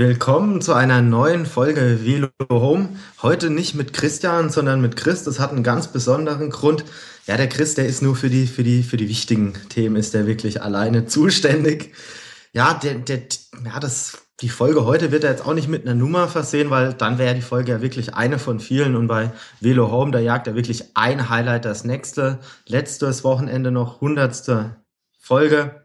Willkommen zu einer neuen Folge Velo Home. Heute nicht mit Christian, sondern mit Chris. Das hat einen ganz besonderen Grund. Ja, der Chris, der ist nur für die, für die, für die wichtigen Themen ist der wirklich alleine zuständig. Ja, der, der, ja, das, die Folge heute wird er jetzt auch nicht mit einer Nummer versehen, weil dann wäre die Folge ja wirklich eine von vielen und bei Velo Home, da jagt er wirklich ein Highlight das nächste. Letztes Wochenende noch hundertste Folge.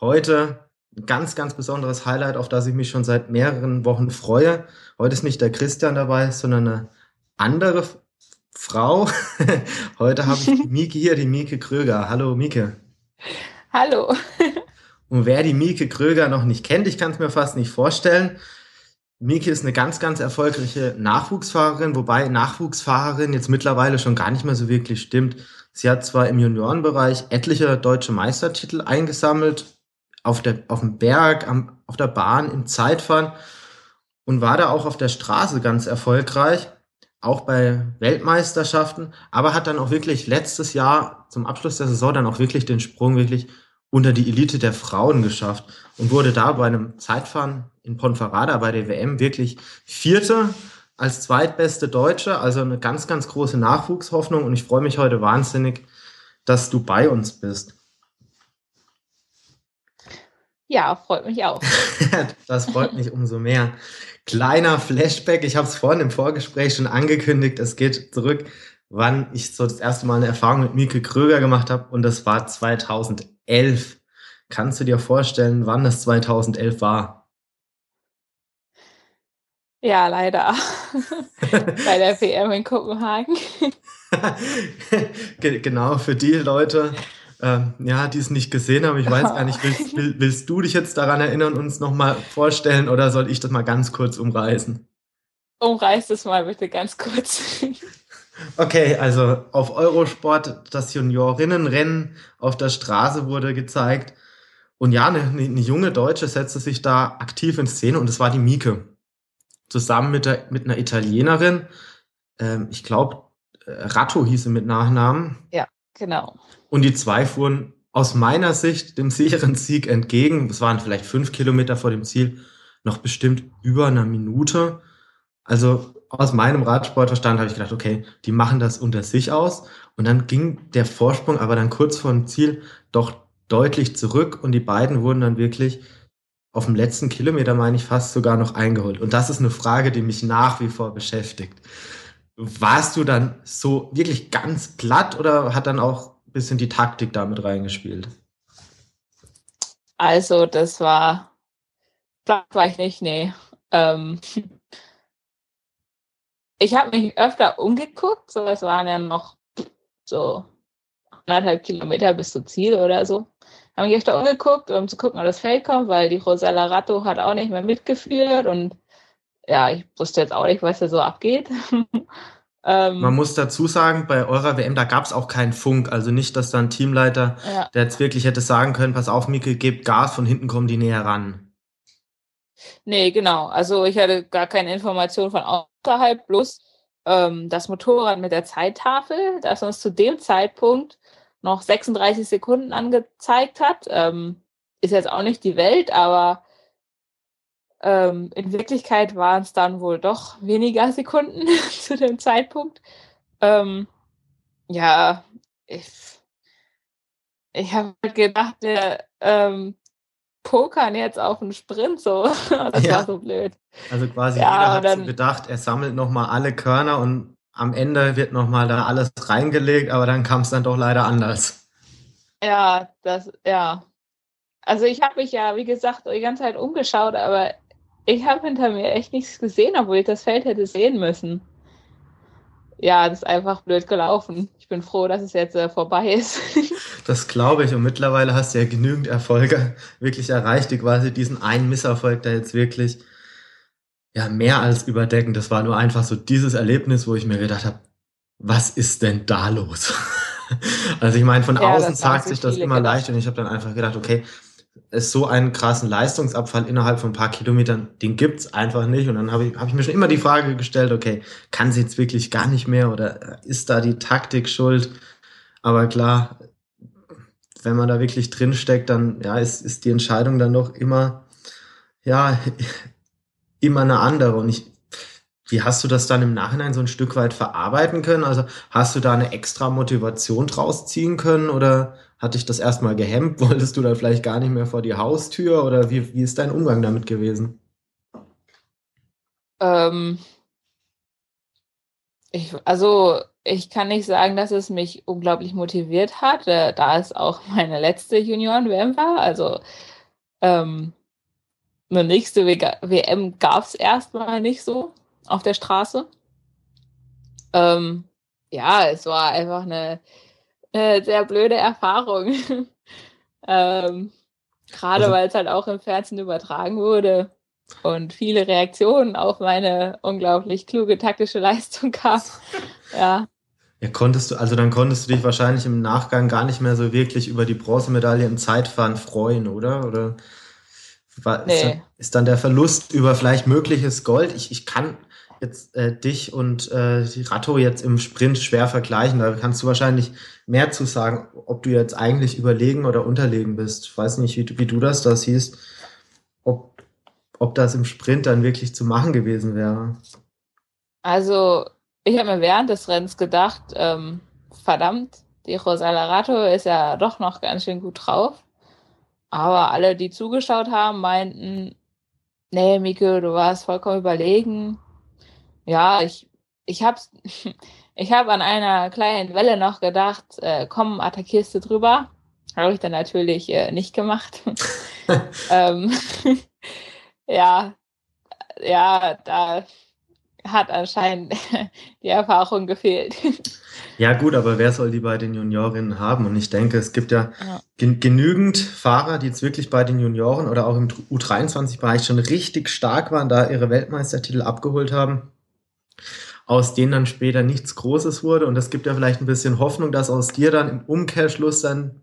Heute ganz, ganz besonderes Highlight, auf das ich mich schon seit mehreren Wochen freue. Heute ist nicht der Christian dabei, sondern eine andere Frau. Heute habe ich die Mieke hier, die Mieke Kröger. Hallo Mieke. Hallo. Und wer die Mieke Kröger noch nicht kennt, ich kann es mir fast nicht vorstellen. Mieke ist eine ganz, ganz erfolgreiche Nachwuchsfahrerin, wobei Nachwuchsfahrerin jetzt mittlerweile schon gar nicht mehr so wirklich stimmt. Sie hat zwar im Juniorenbereich etliche deutsche Meistertitel eingesammelt, auf, der, auf dem Berg, am, auf der Bahn, im Zeitfahren und war da auch auf der Straße ganz erfolgreich, auch bei Weltmeisterschaften, aber hat dann auch wirklich letztes Jahr zum Abschluss der Saison dann auch wirklich den Sprung wirklich unter die Elite der Frauen geschafft und wurde da bei einem Zeitfahren in Ponferrada bei der WM wirklich Vierte als zweitbeste Deutsche, also eine ganz, ganz große Nachwuchshoffnung und ich freue mich heute wahnsinnig, dass du bei uns bist. Ja, freut mich auch. das freut mich umso mehr. Kleiner Flashback, ich habe es vorhin im Vorgespräch schon angekündigt, es geht zurück, wann ich so das erste Mal eine Erfahrung mit Mieke Kröger gemacht habe und das war 2011. Kannst du dir vorstellen, wann das 2011 war? Ja, leider. Bei der PM in Kopenhagen. genau, für die Leute, ähm, ja, die es nicht gesehen haben. Ich weiß gar nicht, willst, will, willst du dich jetzt daran erinnern, uns nochmal vorstellen oder soll ich das mal ganz kurz umreißen? Umreiß es mal bitte ganz kurz. Okay, also auf Eurosport das Juniorinnenrennen auf der Straße wurde gezeigt. Und ja, eine, eine junge Deutsche setzte sich da aktiv in Szene und es war die Mieke. Zusammen mit, der, mit einer Italienerin, ähm, ich glaube, äh, Ratto hieß sie mit Nachnamen. Ja, genau. Und die zwei fuhren aus meiner Sicht dem sicheren Sieg entgegen. Es waren vielleicht fünf Kilometer vor dem Ziel, noch bestimmt über einer Minute. Also aus meinem Radsportverstand habe ich gedacht, okay, die machen das unter sich aus. Und dann ging der Vorsprung aber dann kurz vor dem Ziel doch deutlich zurück und die beiden wurden dann wirklich auf dem letzten Kilometer, meine ich, fast sogar noch eingeholt. Und das ist eine Frage, die mich nach wie vor beschäftigt. Warst du dann so wirklich ganz platt oder hat dann auch bisschen die Taktik damit reingespielt? Also, das war, das war ich nicht, nee. Ähm, ich habe mich öfter umgeguckt, so es waren ja noch so anderthalb Kilometer bis zum Ziel oder so. Habe mich öfter umgeguckt, um zu gucken, ob das Feld kommt, weil die Rosella Ratto hat auch nicht mehr mitgeführt und ja, ich wusste jetzt auch nicht, was da so abgeht. Ähm, Man muss dazu sagen, bei eurer WM, da gab es auch keinen Funk. Also nicht, dass da ein Teamleiter, ja. der jetzt wirklich hätte sagen können, pass auf, Mikkel, gebt Gas, von hinten kommen die näher ran. Nee, genau. Also ich hatte gar keine Information von außerhalb, bloß ähm, das Motorrad mit der Zeittafel, das uns zu dem Zeitpunkt noch 36 Sekunden angezeigt hat. Ähm, ist jetzt auch nicht die Welt, aber ähm, in Wirklichkeit waren es dann wohl doch weniger Sekunden zu dem Zeitpunkt. Ähm, ja, ich, ich habe halt gedacht, wir ähm, pokern jetzt auf einen Sprint so. das ja. war so blöd. Also quasi ja, jeder hat dann, so gedacht, er sammelt nochmal alle Körner und am Ende wird nochmal da alles reingelegt, aber dann kam es dann doch leider anders. Ja, das, ja. Also ich habe mich ja, wie gesagt, die ganze Zeit umgeschaut, aber ich habe hinter mir echt nichts gesehen, obwohl ich das Feld hätte sehen müssen. Ja, das ist einfach blöd gelaufen. Ich bin froh, dass es jetzt äh, vorbei ist. das glaube ich. Und mittlerweile hast du ja genügend Erfolge wirklich erreicht, die quasi diesen einen Misserfolg, der jetzt wirklich ja mehr als überdeckend. Das war nur einfach so dieses Erlebnis, wo ich mir gedacht habe, was ist denn da los? also ich meine, von ja, außen sagt sich das immer gedacht. leicht und ich habe dann einfach gedacht, okay, es so einen krassen Leistungsabfall innerhalb von ein paar Kilometern, den gibt's einfach nicht. Und dann habe ich, hab ich mir schon immer die Frage gestellt, okay, kann sie jetzt wirklich gar nicht mehr oder ist da die Taktik schuld? Aber klar, wenn man da wirklich drinsteckt, dann ja, ist, ist die Entscheidung dann doch immer, ja, immer eine andere. Und ich, wie hast du das dann im Nachhinein so ein Stück weit verarbeiten können? Also hast du da eine extra Motivation draus ziehen können oder hat dich das erstmal gehemmt? Wolltest du da vielleicht gar nicht mehr vor die Haustür oder wie, wie ist dein Umgang damit gewesen? Ähm, ich, also ich kann nicht sagen, dass es mich unglaublich motiviert hat, äh, da es auch meine letzte Junioren-WM war. Also ähm, eine nächste WM gab es erstmal nicht so auf der Straße. Ähm, ja, es war einfach eine, eine sehr blöde Erfahrung. ähm, Gerade also, weil es halt auch im Fernsehen übertragen wurde und viele Reaktionen auf meine unglaublich kluge taktische Leistung gab. ja. Ja, konntest du, also dann konntest du dich wahrscheinlich im Nachgang gar nicht mehr so wirklich über die Bronzemedaille im Zeitfahren freuen, oder? Oder war, nee. ist, dann, ist, dann, der Verlust über vielleicht mögliches Gold? Ich, ich kann jetzt äh, dich und äh, die Ratto jetzt im Sprint schwer vergleichen. Da kannst du wahrscheinlich mehr zu sagen, ob du jetzt eigentlich überlegen oder unterlegen bist. Ich weiß nicht, wie, wie du das da siehst, ob, ob das im Sprint dann wirklich zu machen gewesen wäre. Also ich habe mir während des Rennens gedacht, ähm, verdammt, die Rosala Rato ist ja doch noch ganz schön gut drauf. Aber alle, die zugeschaut haben, meinten, nee, Miko, du warst vollkommen überlegen. Ja, ich, ich habe ich hab an einer kleinen Welle noch gedacht, äh, komm, attackierst du drüber. Habe ich dann natürlich äh, nicht gemacht. ähm, ja, ja, da hat anscheinend die Erfahrung gefehlt. Ja gut, aber wer soll die bei den Juniorinnen haben? Und ich denke, es gibt ja, ja. Gen genügend Fahrer, die jetzt wirklich bei den Junioren oder auch im U23-Bereich schon richtig stark waren, da ihre Weltmeistertitel abgeholt haben, aus denen dann später nichts Großes wurde. Und es gibt ja vielleicht ein bisschen Hoffnung, dass aus dir dann im Umkehrschluss dann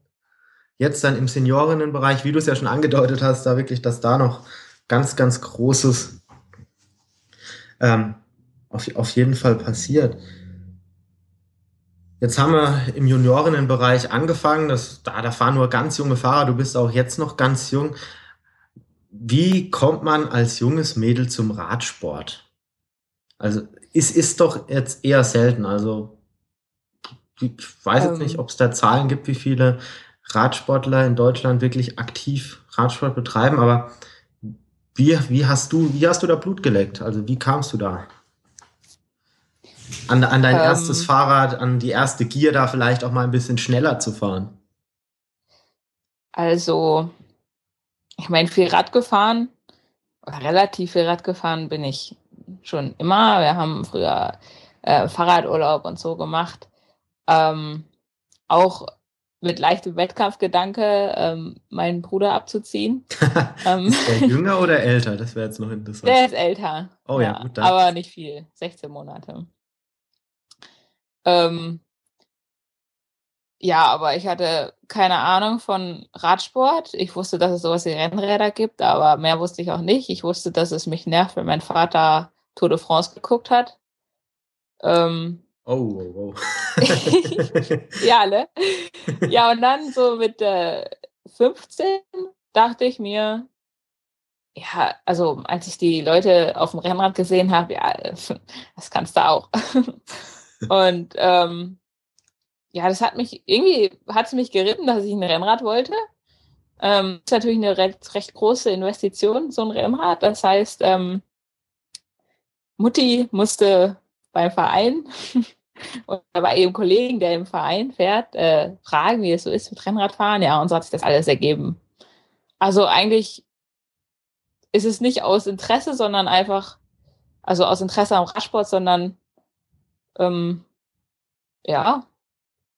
jetzt dann im Seniorinnenbereich, wie du es ja schon angedeutet hast, da wirklich, dass da noch ganz, ganz Großes ähm, auf, auf jeden Fall passiert. Jetzt haben wir im Juniorinnenbereich angefangen. Das, da, da fahren nur ganz junge Fahrer. Du bist auch jetzt noch ganz jung. Wie kommt man als junges Mädel zum Radsport? Also es ist doch jetzt eher selten. Also ich weiß jetzt nicht, ähm. ob es da Zahlen gibt, wie viele Radsportler in Deutschland wirklich aktiv Radsport betreiben. Aber wie, wie hast du, wie hast du da Blut geleckt? Also wie kamst du da? An, an dein ähm, erstes Fahrrad, an die erste Gier da vielleicht auch mal ein bisschen schneller zu fahren? Also, ich meine, viel Rad gefahren, relativ viel Rad gefahren bin ich schon immer. Wir haben früher äh, Fahrradurlaub und so gemacht. Ähm, auch mit leichtem Wettkampfgedanke, ähm, meinen Bruder abzuziehen. ähm, ist der jünger oder älter? Das wäre jetzt noch interessant. Der ist älter. Oh ja, ja gut. Dann. Aber nicht viel, 16 Monate. Ähm, ja, aber ich hatte keine Ahnung von Radsport. Ich wusste, dass es sowas wie Rennräder gibt, aber mehr wusste ich auch nicht. Ich wusste, dass es mich nervt, wenn mein Vater Tour de France geguckt hat. Ähm, oh, oh, oh. ja, ne? Ja, und dann so mit äh, 15 dachte ich mir, ja, also als ich die Leute auf dem Rennrad gesehen habe, ja, das kannst du auch. Und ähm, ja, das hat mich irgendwie hat es mich geritten, dass ich ein Rennrad wollte. Ähm, ist natürlich eine recht, recht große Investition, so ein Rennrad. Das heißt, ähm, Mutti musste beim Verein und bei ihrem Kollegen, der im Verein fährt, äh, fragen, wie es so ist mit Rennradfahren. Ja, und so hat sich das alles ergeben. Also eigentlich ist es nicht aus Interesse, sondern einfach, also aus Interesse am Radsport, sondern ähm, ja,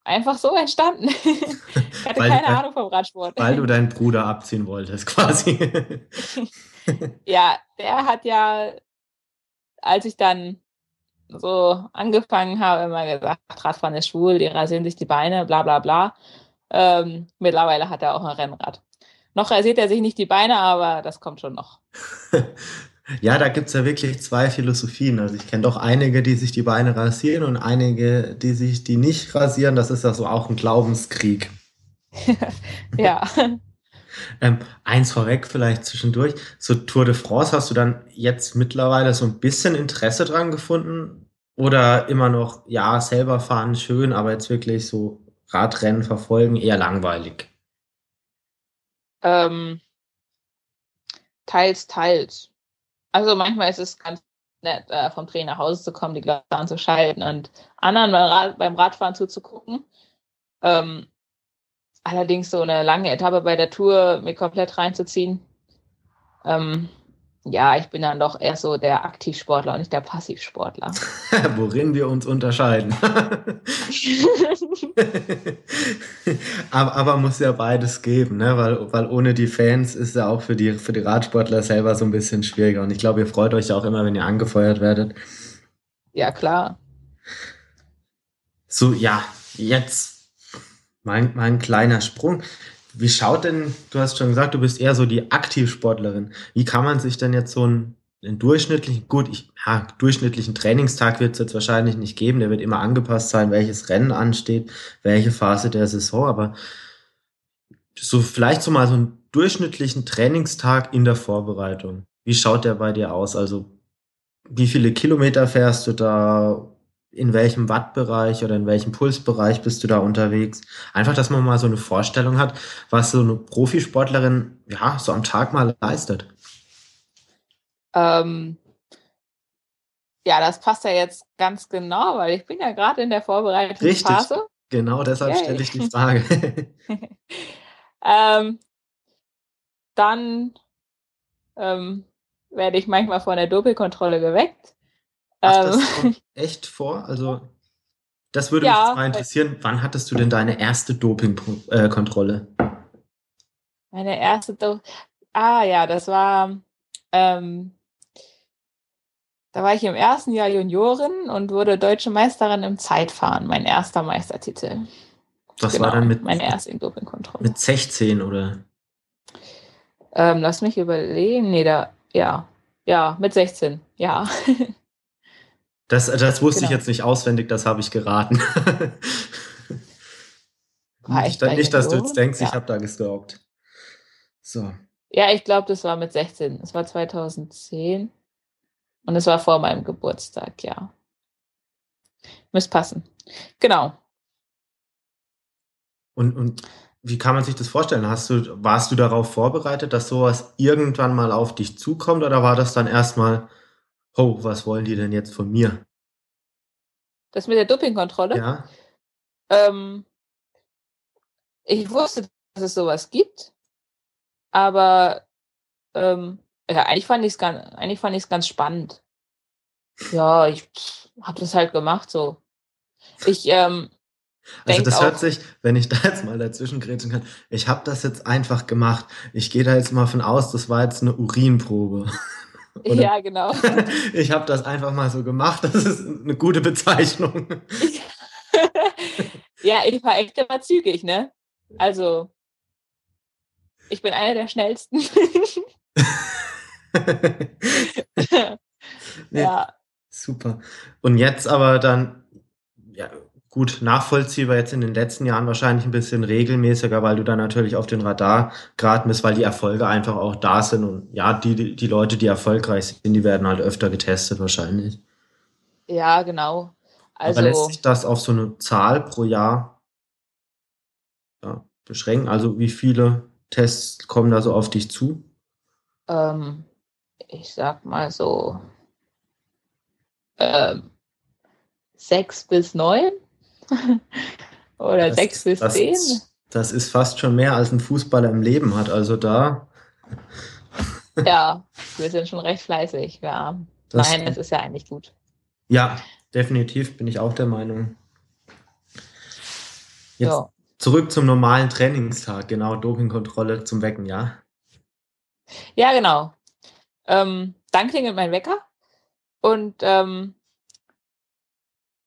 einfach so entstanden. ich hatte weil, keine Ahnung vom Radsport. Weil du deinen Bruder abziehen wolltest, quasi. ja, der hat ja, als ich dann so angefangen habe, immer gesagt, Radfahren ist schwul, die rasieren sich die Beine, bla bla bla. Ähm, mittlerweile hat er auch ein Rennrad. Noch rasiert er sich nicht die Beine, aber das kommt schon noch. Ja, da gibt's ja wirklich zwei Philosophien. Also ich kenne doch einige, die sich die Beine rasieren und einige, die sich die nicht rasieren. Das ist ja so auch ein Glaubenskrieg. ja. Ähm, eins vorweg vielleicht zwischendurch. So Tour de France, hast du dann jetzt mittlerweile so ein bisschen Interesse dran gefunden? Oder immer noch, ja, selber fahren schön, aber jetzt wirklich so Radrennen verfolgen eher langweilig? Ähm, teils, teils. Also manchmal ist es ganz nett, äh, vom Trainer nach Hause zu kommen, die Gläser anzuschalten und anderen beim, Rad, beim Radfahren zuzugucken. Ähm, allerdings so eine lange Etappe bei der Tour mir komplett reinzuziehen. Ähm, ja, ich bin dann doch eher so der Aktivsportler und nicht der Passivsportler. Worin wir uns unterscheiden. aber, aber muss ja beides geben, ne? weil, weil ohne die Fans ist ja auch für die, für die Radsportler selber so ein bisschen schwieriger. Und ich glaube, ihr freut euch ja auch immer, wenn ihr angefeuert werdet. Ja, klar. So, ja, jetzt mein, mein kleiner Sprung. Wie schaut denn, du hast schon gesagt, du bist eher so die Aktivsportlerin. Wie kann man sich denn jetzt so einen, einen durchschnittlichen, gut, ich, ja, durchschnittlichen Trainingstag wird es jetzt wahrscheinlich nicht geben, der wird immer angepasst sein, welches Rennen ansteht, welche Phase der Saison, aber so vielleicht so mal so einen durchschnittlichen Trainingstag in der Vorbereitung. Wie schaut der bei dir aus? Also wie viele Kilometer fährst du da? In welchem Wattbereich oder in welchem Pulsbereich bist du da unterwegs? Einfach, dass man mal so eine Vorstellung hat, was so eine Profisportlerin ja so am Tag mal leistet. Ähm, ja, das passt ja jetzt ganz genau, weil ich bin ja gerade in der Vorbereitungsphase. Richtig, genau deshalb Yay. stelle ich die Frage. ähm, dann ähm, werde ich manchmal von der Doppelkontrolle geweckt. Ach, das ähm. kommt echt vor? Also, das würde ja, mich mal interessieren. Wann hattest du denn deine erste Dopingkontrolle? Äh, Meine erste Doping. Ah ja, das war. Ähm, da war ich im ersten Jahr Juniorin und wurde deutsche Meisterin im Zeitfahren, mein erster Meistertitel. Das genau, war dann mit meine erste Dopingkontrolle. Mit 16 oder? Ähm, lass mich überlegen. Nee, da, ja. Ja, mit 16, ja. Das, das wusste genau. ich jetzt nicht auswendig, das habe ich geraten. nicht, nicht dass du jetzt denkst, ja. ich habe da gestalkt. So. Ja, ich glaube, das war mit 16. Es war 2010. Und es war vor meinem Geburtstag, ja. Müsste passen. Genau. Und, und wie kann man sich das vorstellen? Hast du, warst du darauf vorbereitet, dass sowas irgendwann mal auf dich zukommt oder war das dann erstmal, oh, was wollen die denn jetzt von mir? Das mit der Dopingkontrolle? Ja. Ähm, ich wusste, dass es sowas gibt, aber ähm, ja, eigentlich fand ich es ganz, eigentlich fand ich es ganz spannend. Ja, ich habe das halt gemacht so. Ich ähm, also das hört sich, wenn ich da jetzt mal dazwischen grätschen kann, ich habe das jetzt einfach gemacht. Ich gehe da jetzt mal von aus, das war jetzt eine Urinprobe. Oder? Ja, genau. ich habe das einfach mal so gemacht. Das ist eine gute Bezeichnung. ja, ich war echt immer zügig, ne? Also, ich bin einer der schnellsten. nee, ja. Super. Und jetzt aber dann, gut nachvollziehbar jetzt in den letzten Jahren wahrscheinlich ein bisschen regelmäßiger, weil du dann natürlich auf den Radar geraten bist, weil die Erfolge einfach auch da sind und ja, die, die Leute, die erfolgreich sind, die werden halt öfter getestet wahrscheinlich. Ja, genau. Also, Aber lässt sich das auf so eine Zahl pro Jahr ja, beschränken? Also wie viele Tests kommen da so auf dich zu? Ähm, ich sag mal so ähm, sechs bis neun. Oder das, sechs bis das, zehn. Das ist fast schon mehr, als ein Fußballer im Leben hat. Also da. ja, wir sind schon recht fleißig. Ja. Das, Nein, es ist ja eigentlich gut. Ja, definitiv bin ich auch der Meinung. Jetzt so. zurück zum normalen Trainingstag, genau, Dopingkontrolle zum Wecken, ja? Ja, genau. Ähm, dann klingelt mein Wecker und ähm,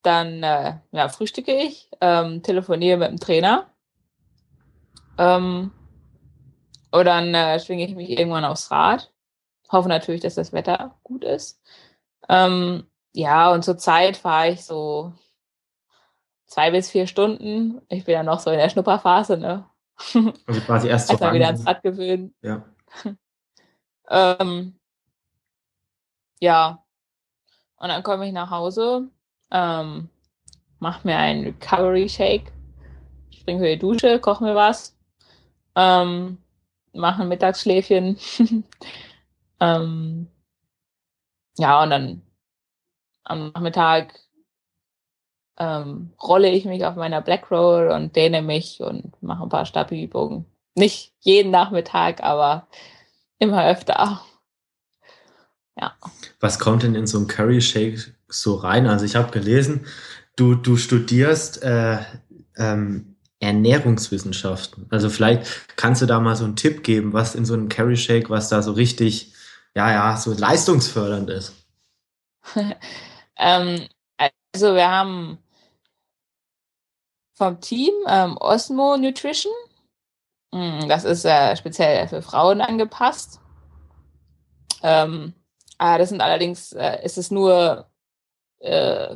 dann äh, ja, frühstücke ich, ähm, telefoniere mit dem Trainer. Ähm, und dann äh, schwinge ich mich irgendwann aufs Rad. Hoffe natürlich, dass das Wetter gut ist. Ähm, ja, und zur Zeit fahre ich so zwei bis vier Stunden. Ich bin ja noch so in der Schnupperphase, ne? Also quasi erst Erstmal wieder ans Rad gewöhnen. Ja. Ähm, ja. Und dann komme ich nach Hause, ähm, mach mir einen Recovery Shake, spring für die Dusche, koche mir was, ähm, mache ein Mittagsschläfchen. ähm, ja, und dann am Nachmittag ähm, rolle ich mich auf meiner Black Roll und dehne mich und mache ein paar Stabi-Übungen. Nicht jeden Nachmittag, aber immer öfter. Ja. Was kommt denn in so einen Curry Shake so rein? Also ich habe gelesen, du, du studierst äh, ähm, Ernährungswissenschaften. Also vielleicht kannst du da mal so einen Tipp geben, was in so einem Curry Shake, was da so richtig, ja, ja, so leistungsfördernd ist. ähm, also wir haben vom Team ähm, Osmo Nutrition. Mm, das ist äh, speziell für Frauen angepasst. Ähm, ah, das sind allerdings, äh, ist es nur, äh,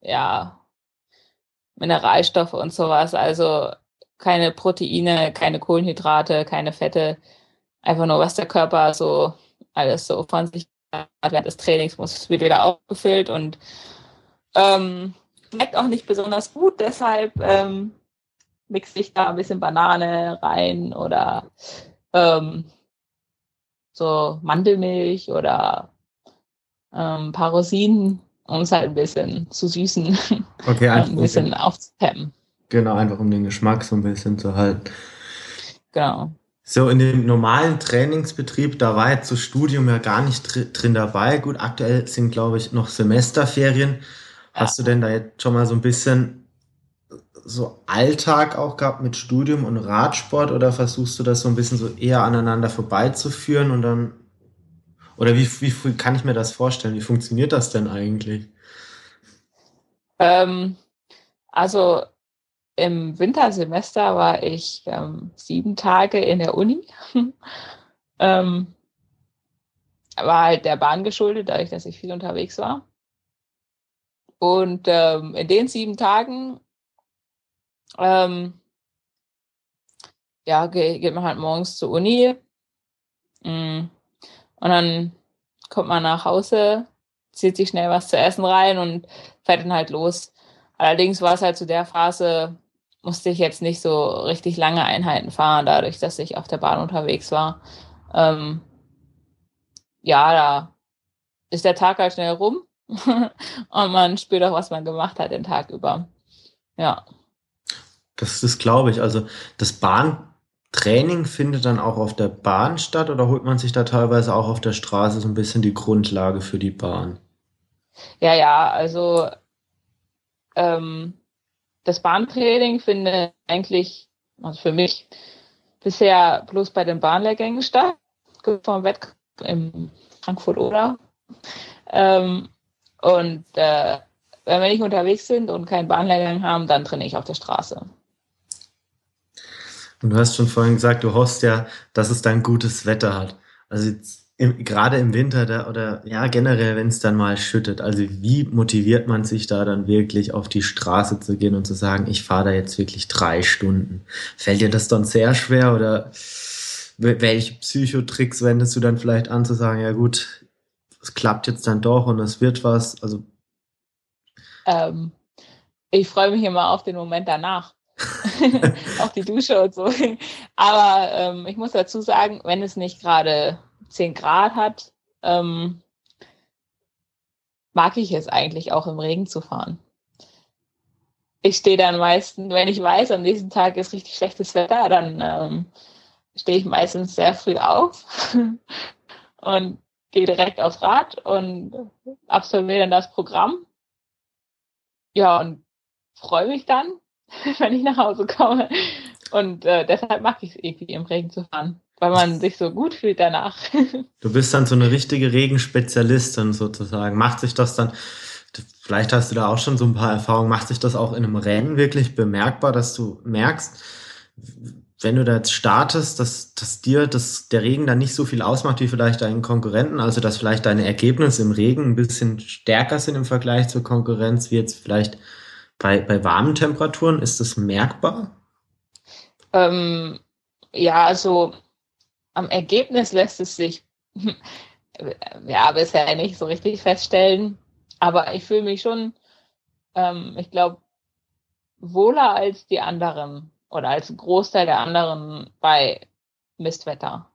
ja, Mineralstoffe und sowas. Also keine Proteine, keine Kohlenhydrate, keine Fette. Einfach nur, was der Körper so alles so von sich hat während des Trainings muss wird wieder aufgefüllt und ähm, schmeckt auch nicht besonders gut, deshalb ähm, mixe ich da ein bisschen Banane rein oder ähm, so Mandelmilch oder ähm, ein paar Rosinen, um es halt ein bisschen zu süßen okay, einfach ein bisschen okay. aufzupeppen. Genau, einfach um den Geschmack so ein bisschen zu halten. Genau. So, in dem normalen Trainingsbetrieb, da war jetzt das Studium ja gar nicht drin dabei. Gut, aktuell sind, glaube ich, noch Semesterferien. Hast du denn da jetzt schon mal so ein bisschen so Alltag auch gehabt mit Studium und Radsport oder versuchst du das so ein bisschen so eher aneinander vorbeizuführen und dann oder wie, wie kann ich mir das vorstellen? Wie funktioniert das denn eigentlich? Ähm, also im Wintersemester war ich ähm, sieben Tage in der Uni. ähm, war halt der Bahn geschuldet, dadurch, dass ich viel unterwegs war. Und ähm, in den sieben Tagen, ähm, ja, geht, geht man halt morgens zur Uni. Mm, und dann kommt man nach Hause, zieht sich schnell was zu essen rein und fährt dann halt los. Allerdings war es halt zu der Phase, musste ich jetzt nicht so richtig lange Einheiten fahren, dadurch, dass ich auf der Bahn unterwegs war. Ähm, ja, da ist der Tag halt schnell rum. und man spürt auch, was man gemacht hat den Tag über. Ja. Das, das glaube ich. Also das Bahntraining findet dann auch auf der Bahn statt oder holt man sich da teilweise auch auf der Straße so ein bisschen die Grundlage für die Bahn? Ja, ja, also ähm, das Bahntraining findet eigentlich, also für mich, bisher bloß bei den Bahnlehrgängen statt, vom Wettkampf in Frankfurt oder. Ähm, und äh, wenn wir nicht unterwegs sind und keinen Bahnlehrgang haben, dann trainiere ich auf der Straße. Und du hast schon vorhin gesagt, du hoffst ja, dass es dann gutes Wetter hat. Also im, gerade im Winter da, oder ja generell, wenn es dann mal schüttet. Also wie motiviert man sich da dann wirklich auf die Straße zu gehen und zu sagen, ich fahre da jetzt wirklich drei Stunden? Fällt dir das dann sehr schwer oder welche Psychotricks wendest du dann vielleicht an zu sagen, ja gut, es klappt jetzt dann doch und es wird was. Also ähm, ich freue mich immer auf den Moment danach. auf die Dusche und so. Aber ähm, ich muss dazu sagen, wenn es nicht gerade 10 Grad hat, ähm, mag ich es eigentlich auch im Regen zu fahren. Ich stehe dann meistens, wenn ich weiß, am nächsten Tag ist richtig schlechtes Wetter, dann ähm, stehe ich meistens sehr früh auf und gehe direkt aufs Rad und absolviere dann das Programm. Ja, und freue mich dann, wenn ich nach Hause komme. Und äh, deshalb mag ich es irgendwie im Regen zu fahren, weil man sich so gut fühlt danach. Du bist dann so eine richtige Regenspezialistin sozusagen. Macht sich das dann, vielleicht hast du da auch schon so ein paar Erfahrungen, macht sich das auch in einem Rennen wirklich bemerkbar, dass du merkst, wenn du da jetzt startest, dass, dass dir das, der Regen dann nicht so viel ausmacht wie vielleicht deinen Konkurrenten, also dass vielleicht deine Ergebnisse im Regen ein bisschen stärker sind im Vergleich zur Konkurrenz, wie jetzt vielleicht bei, bei warmen Temperaturen, ist das merkbar? Ähm, ja, also am Ergebnis lässt es sich ja bisher nicht so richtig feststellen. Aber ich fühle mich schon, ähm, ich glaube, wohler als die anderen oder als Großteil der anderen bei Mistwetter.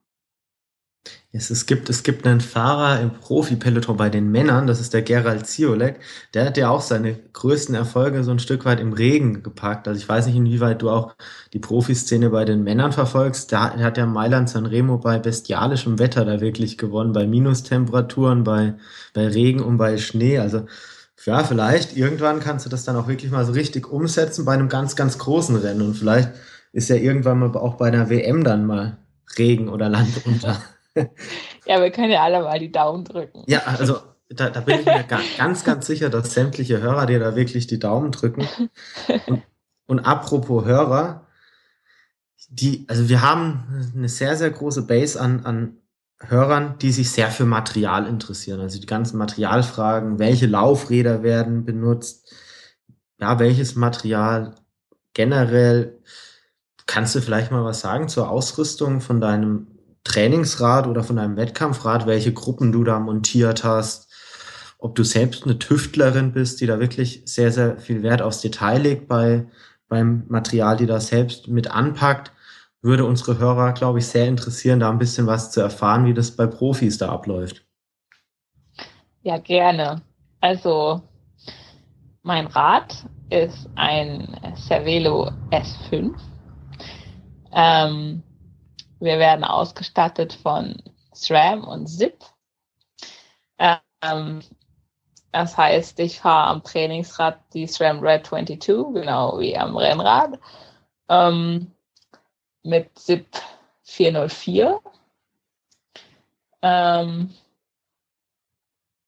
Es, es, gibt, es gibt einen Fahrer im Profi-Peloton bei den Männern, das ist der Gerald Ziolek. Der hat ja auch seine größten Erfolge so ein Stück weit im Regen gepackt. Also ich weiß nicht, inwieweit du auch die Profiszene bei den Männern verfolgst. Da hat ja Mailand Sanremo bei bestialischem Wetter da wirklich gewonnen, bei Minustemperaturen, bei, bei Regen und bei Schnee. Also ja, vielleicht irgendwann kannst du das dann auch wirklich mal so richtig umsetzen bei einem ganz, ganz großen Rennen. Und vielleicht ist ja irgendwann mal auch bei einer WM dann mal Regen oder Land unter. Ja, wir können ja alle mal die Daumen drücken. Ja, also da, da bin ich mir ganz, ganz sicher, dass sämtliche Hörer dir da wirklich die Daumen drücken. Und, und apropos Hörer, die, also wir haben eine sehr, sehr große Base an, an Hörern, die sich sehr für Material interessieren. Also die ganzen Materialfragen, welche Laufräder werden benutzt, ja, welches Material generell. Kannst du vielleicht mal was sagen zur Ausrüstung von deinem Trainingsrad oder von deinem Wettkampfrad, welche Gruppen du da montiert hast, ob du selbst eine Tüftlerin bist, die da wirklich sehr, sehr viel Wert aufs Detail legt bei, beim Material, die da selbst mit anpackt, würde unsere Hörer, glaube ich, sehr interessieren, da ein bisschen was zu erfahren, wie das bei Profis da abläuft. Ja, gerne. Also, mein Rad ist ein Cervelo S5. Ähm, wir werden ausgestattet von SRAM und ZIP. Ähm, das heißt, ich fahre am Trainingsrad die SRAM Red 22, genau wie am Rennrad, ähm, mit ZIP 404. Ähm,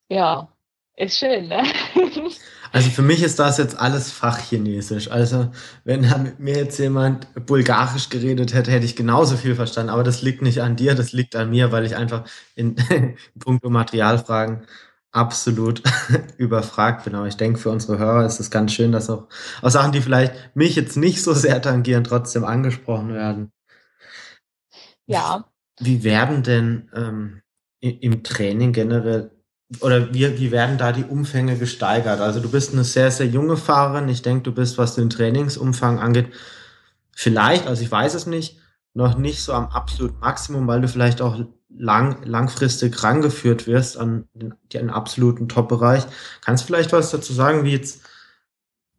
ja, ist schön, ne? Also für mich ist das jetzt alles Fachchinesisch. Also wenn da mit mir jetzt jemand Bulgarisch geredet hätte, hätte ich genauso viel verstanden. Aber das liegt nicht an dir, das liegt an mir, weil ich einfach in, in puncto Materialfragen absolut überfragt bin. Aber ich denke, für unsere Hörer ist es ganz schön, dass auch, auch Sachen, die vielleicht mich jetzt nicht so sehr tangieren, trotzdem angesprochen werden. Ja. Wie werden denn ähm, im Training generell oder wie, wie werden da die Umfänge gesteigert? Also du bist eine sehr, sehr junge Fahrerin. Ich denke, du bist, was den Trainingsumfang angeht, vielleicht, also ich weiß es nicht, noch nicht so am absoluten Maximum, weil du vielleicht auch lang, langfristig rangeführt wirst an den, den absoluten Top-Bereich. Kannst du vielleicht was dazu sagen, wie jetzt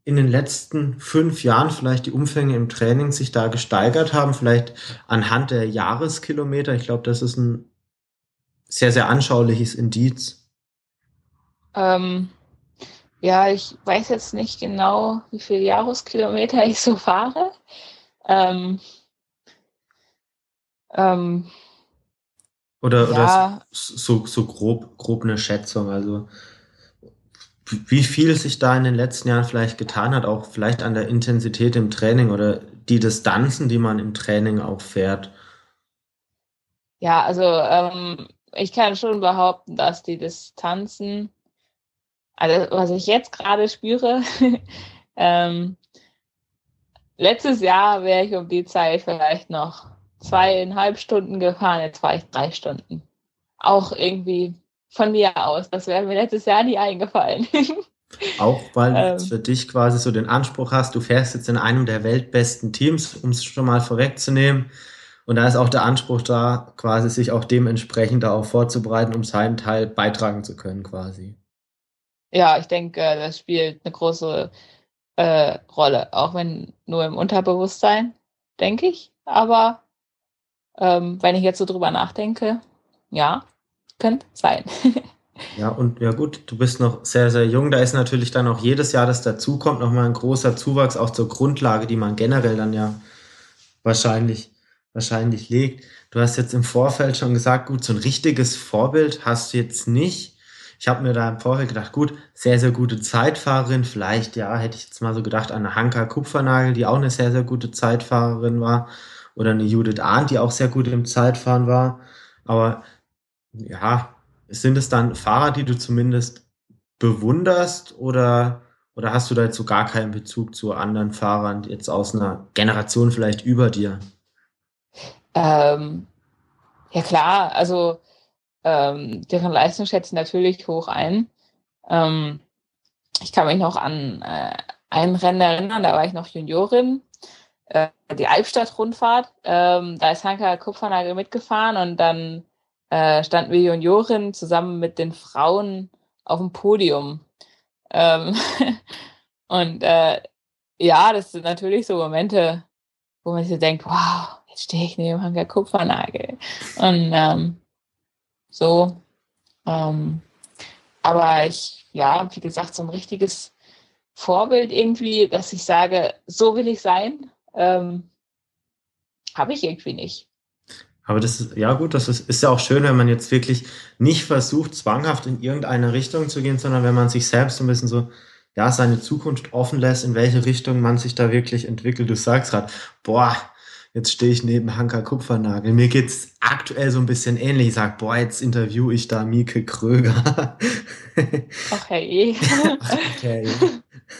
in den letzten fünf Jahren vielleicht die Umfänge im Training sich da gesteigert haben, vielleicht anhand der Jahreskilometer? Ich glaube, das ist ein sehr, sehr anschauliches Indiz. Ähm, ja, ich weiß jetzt nicht genau, wie viele Jahreskilometer ich so fahre. Ähm, ähm, oder ja. oder so, so grob, grob eine Schätzung. Also wie viel sich da in den letzten Jahren vielleicht getan hat, auch vielleicht an der Intensität im Training oder die Distanzen, die man im Training auch fährt. Ja, also ähm, ich kann schon behaupten, dass die Distanzen also was ich jetzt gerade spüre, ähm, letztes Jahr wäre ich um die Zeit vielleicht noch zweieinhalb Stunden gefahren, jetzt war ich drei Stunden. Auch irgendwie von mir aus. Das wäre mir letztes Jahr nie eingefallen. Auch weil du ähm, jetzt für dich quasi so den Anspruch hast, du fährst jetzt in einem der weltbesten Teams, um es schon mal vorwegzunehmen. Und da ist auch der Anspruch da, quasi sich auch dementsprechend darauf vorzubereiten, um seinen Teil beitragen zu können, quasi ja, ich denke, das spielt eine große äh, Rolle, auch wenn nur im Unterbewusstsein, denke ich. Aber ähm, wenn ich jetzt so drüber nachdenke, ja, könnte sein. ja, und ja gut, du bist noch sehr, sehr jung. Da ist natürlich dann auch jedes Jahr, das dazukommt, nochmal ein großer Zuwachs auch zur Grundlage, die man generell dann ja wahrscheinlich, wahrscheinlich legt. Du hast jetzt im Vorfeld schon gesagt, gut, so ein richtiges Vorbild hast du jetzt nicht. Ich habe mir da im Vorfeld gedacht, gut, sehr, sehr gute Zeitfahrerin. Vielleicht, ja, hätte ich jetzt mal so gedacht, an Hanka Kupfernagel, die auch eine sehr, sehr gute Zeitfahrerin war. Oder eine Judith Arndt, die auch sehr gut im Zeitfahren war. Aber ja, sind es dann Fahrer, die du zumindest bewunderst oder, oder hast du da jetzt so gar keinen Bezug zu anderen Fahrern, jetzt aus einer Generation vielleicht über dir? Ähm, ja klar, also ähm, deren Leistung schätze ich natürlich hoch ein. Ähm, ich kann mich noch an äh, ein Rennen erinnern, da war ich noch Juniorin, äh, die Albstadt-Rundfahrt. Ähm, da ist Hanka Kupfernagel mitgefahren und dann äh, standen wir Juniorin zusammen mit den Frauen auf dem Podium. Ähm und äh, ja, das sind natürlich so Momente, wo man sich denkt, wow, jetzt stehe ich neben Hanka Kupfernagel. Und ähm, so. Ähm, aber ich, ja, wie gesagt, so ein richtiges Vorbild irgendwie, dass ich sage, so will ich sein, ähm, habe ich irgendwie nicht. Aber das ist, ja gut, das ist, ist ja auch schön, wenn man jetzt wirklich nicht versucht, zwanghaft in irgendeine Richtung zu gehen, sondern wenn man sich selbst ein bisschen so, ja, seine Zukunft offen lässt, in welche Richtung man sich da wirklich entwickelt. Du sagst gerade, boah, jetzt stehe ich neben Hanka Kupfernagel. Mir geht's aktuell so ein bisschen ähnlich. Ich sag, boah, jetzt interview ich da Mieke Kröger. Hey. okay.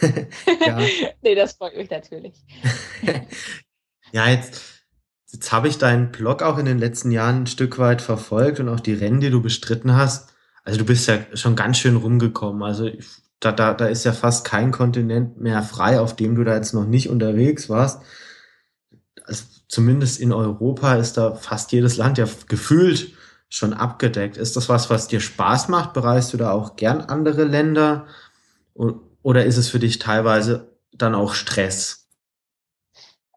ja. Nee, das freut mich natürlich. ja, jetzt, jetzt habe ich deinen Blog auch in den letzten Jahren ein Stück weit verfolgt und auch die Rennen, die du bestritten hast. Also du bist ja schon ganz schön rumgekommen. Also da, da, da ist ja fast kein Kontinent mehr frei, auf dem du da jetzt noch nicht unterwegs warst. Also zumindest in Europa ist da fast jedes Land ja gefühlt schon abgedeckt. Ist das was, was dir Spaß macht? Bereist du da auch gern andere Länder? Oder ist es für dich teilweise dann auch Stress?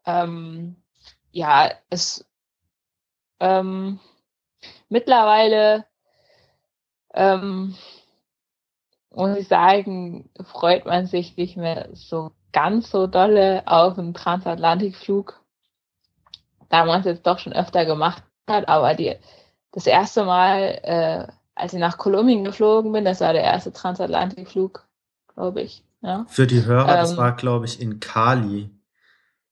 Ähm, ja, es ähm, mittlerweile ähm, muss ich sagen, freut man sich nicht mehr so ganz so dolle auf einen Transatlantikflug da man es jetzt doch schon öfter gemacht hat, aber die, das erste Mal, äh, als ich nach Kolumbien geflogen bin, das war der erste Transatlantikflug, glaube ich. Ja. Für die Hörer, ähm, das war, glaube ich, in Cali.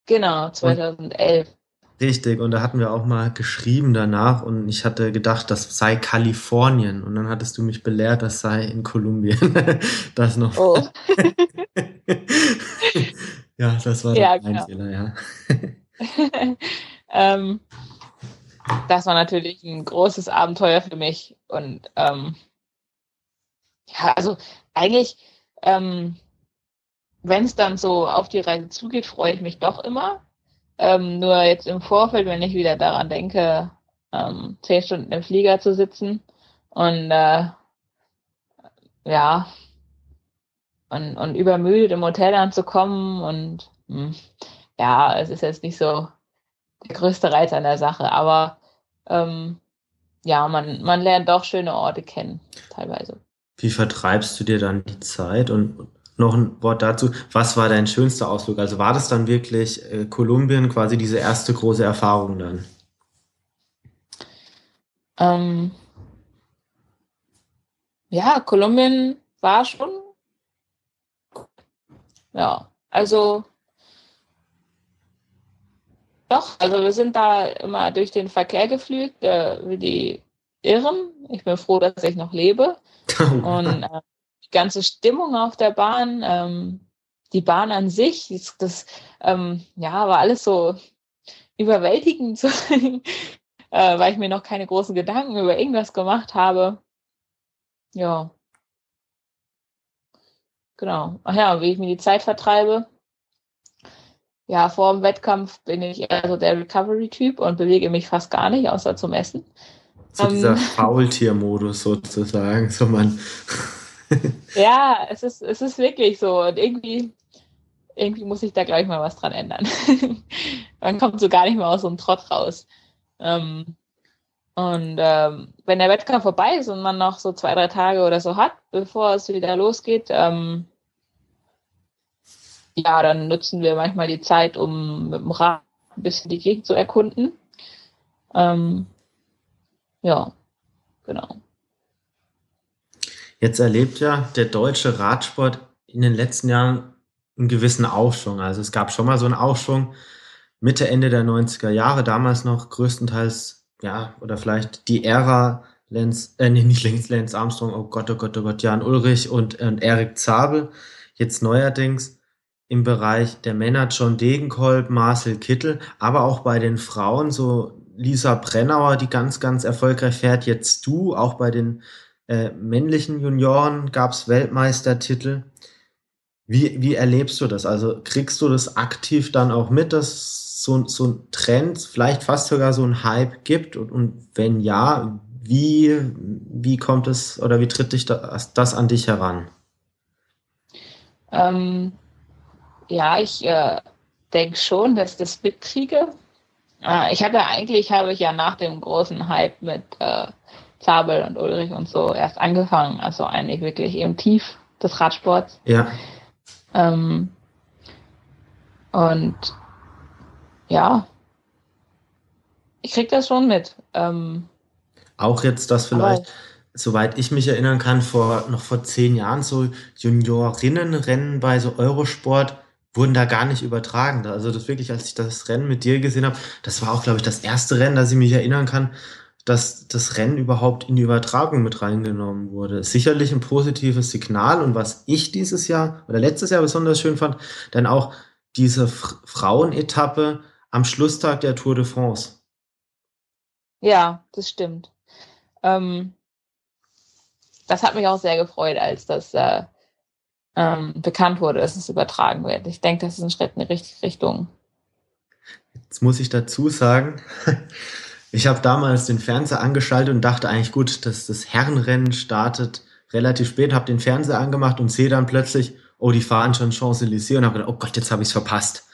Genau, 2011. Und, richtig, und da hatten wir auch mal geschrieben danach und ich hatte gedacht, das sei Kalifornien und dann hattest du mich belehrt, das sei in Kolumbien. das noch. Oh. ja, das war ja, mein genau. Fehler, ja. Ähm, das war natürlich ein großes Abenteuer für mich. Und ähm, ja, also eigentlich, ähm, wenn es dann so auf die Reise zugeht, freue ich mich doch immer. Ähm, nur jetzt im Vorfeld, wenn ich wieder daran denke, ähm, zehn Stunden im Flieger zu sitzen und äh, ja, und, und übermüdet im Hotel anzukommen und mh, hm, ja, es ist jetzt nicht so der größte Reiz an der Sache. Aber ähm, ja, man, man lernt doch schöne Orte kennen, teilweise. Wie vertreibst du dir dann die Zeit? Und noch ein Wort dazu. Was war dein schönster Ausflug? Also war das dann wirklich äh, Kolumbien quasi diese erste große Erfahrung dann? Ähm, ja, Kolumbien war schon. Ja, also doch, also wir sind da immer durch den Verkehr geflügt, äh, wie die Irren. Ich bin froh, dass ich noch lebe. Und äh, die ganze Stimmung auf der Bahn, ähm, die Bahn an sich, das, das ähm, ja, war alles so überwältigend, so, äh, weil ich mir noch keine großen Gedanken über irgendwas gemacht habe. Ja. Genau. Ach ja, wie ich mir die Zeit vertreibe ja, vor dem Wettkampf bin ich eher so der Recovery-Typ und bewege mich fast gar nicht, außer zum Essen. So dieser ähm, Faultier-Modus sozusagen, so man. ja, es ist, es ist wirklich so. Und irgendwie, irgendwie muss ich da, glaube ich, mal was dran ändern. Man kommt so gar nicht mehr aus so einem Trott raus. Ähm, und ähm, wenn der Wettkampf vorbei ist und man noch so zwei, drei Tage oder so hat, bevor es wieder losgeht, ähm, ja, dann nutzen wir manchmal die Zeit, um mit dem Rad ein bisschen die Gegend zu erkunden. Ähm, ja, genau. Jetzt erlebt ja der deutsche Radsport in den letzten Jahren einen gewissen Aufschwung. Also es gab schon mal so einen Aufschwung Mitte, Ende der 90er Jahre, damals noch größtenteils, ja, oder vielleicht die Ära Lenz, äh, nee, nicht Lenz, Lance Armstrong, oh Gott, oh Gott, oh Gott, Jan Ulrich und, und Erik Zabel jetzt neuerdings im Bereich der Männer John Degenkolb, Marcel Kittel, aber auch bei den Frauen so Lisa Brennauer, die ganz, ganz erfolgreich fährt. Jetzt du, auch bei den äh, männlichen Junioren gab es Weltmeistertitel. Wie, wie erlebst du das? Also kriegst du das aktiv dann auch mit, dass so, so ein Trend, vielleicht fast sogar so ein Hype gibt? Und, und wenn ja, wie, wie kommt es oder wie tritt dich das, das an dich heran? Ähm, ja, ich äh, denke schon, dass ich das mitkriege. Äh, ich hatte eigentlich, habe ich ja nach dem großen Hype mit äh, Zabel und Ulrich und so erst angefangen, also eigentlich wirklich im Tief des Radsports. Ja. Ähm, und ja, ich krieg das schon mit. Ähm, Auch jetzt das vielleicht, soweit ich mich erinnern kann, vor noch vor zehn Jahren so Juniorinnenrennen bei so Eurosport wurden da gar nicht übertragen. Also das wirklich, als ich das Rennen mit dir gesehen habe, das war auch, glaube ich, das erste Rennen, das ich mich erinnern kann, dass das Rennen überhaupt in die Übertragung mit reingenommen wurde. Sicherlich ein positives Signal und was ich dieses Jahr oder letztes Jahr besonders schön fand, dann auch diese F Frauenetappe am Schlusstag der Tour de France. Ja, das stimmt. Ähm, das hat mich auch sehr gefreut, als das äh, ähm, bekannt wurde, dass es übertragen wird. Ich denke, das ist ein Schritt in die richtige Richtung. Jetzt muss ich dazu sagen, Ich habe damals den Fernseher angeschaltet und dachte eigentlich gut, dass das Herrenrennen startet relativ spät, habe den Fernseher angemacht und sehe dann plötzlich, oh, die fahren schon Champs-Élysées und habe gedacht, oh Gott, jetzt habe ich es verpasst.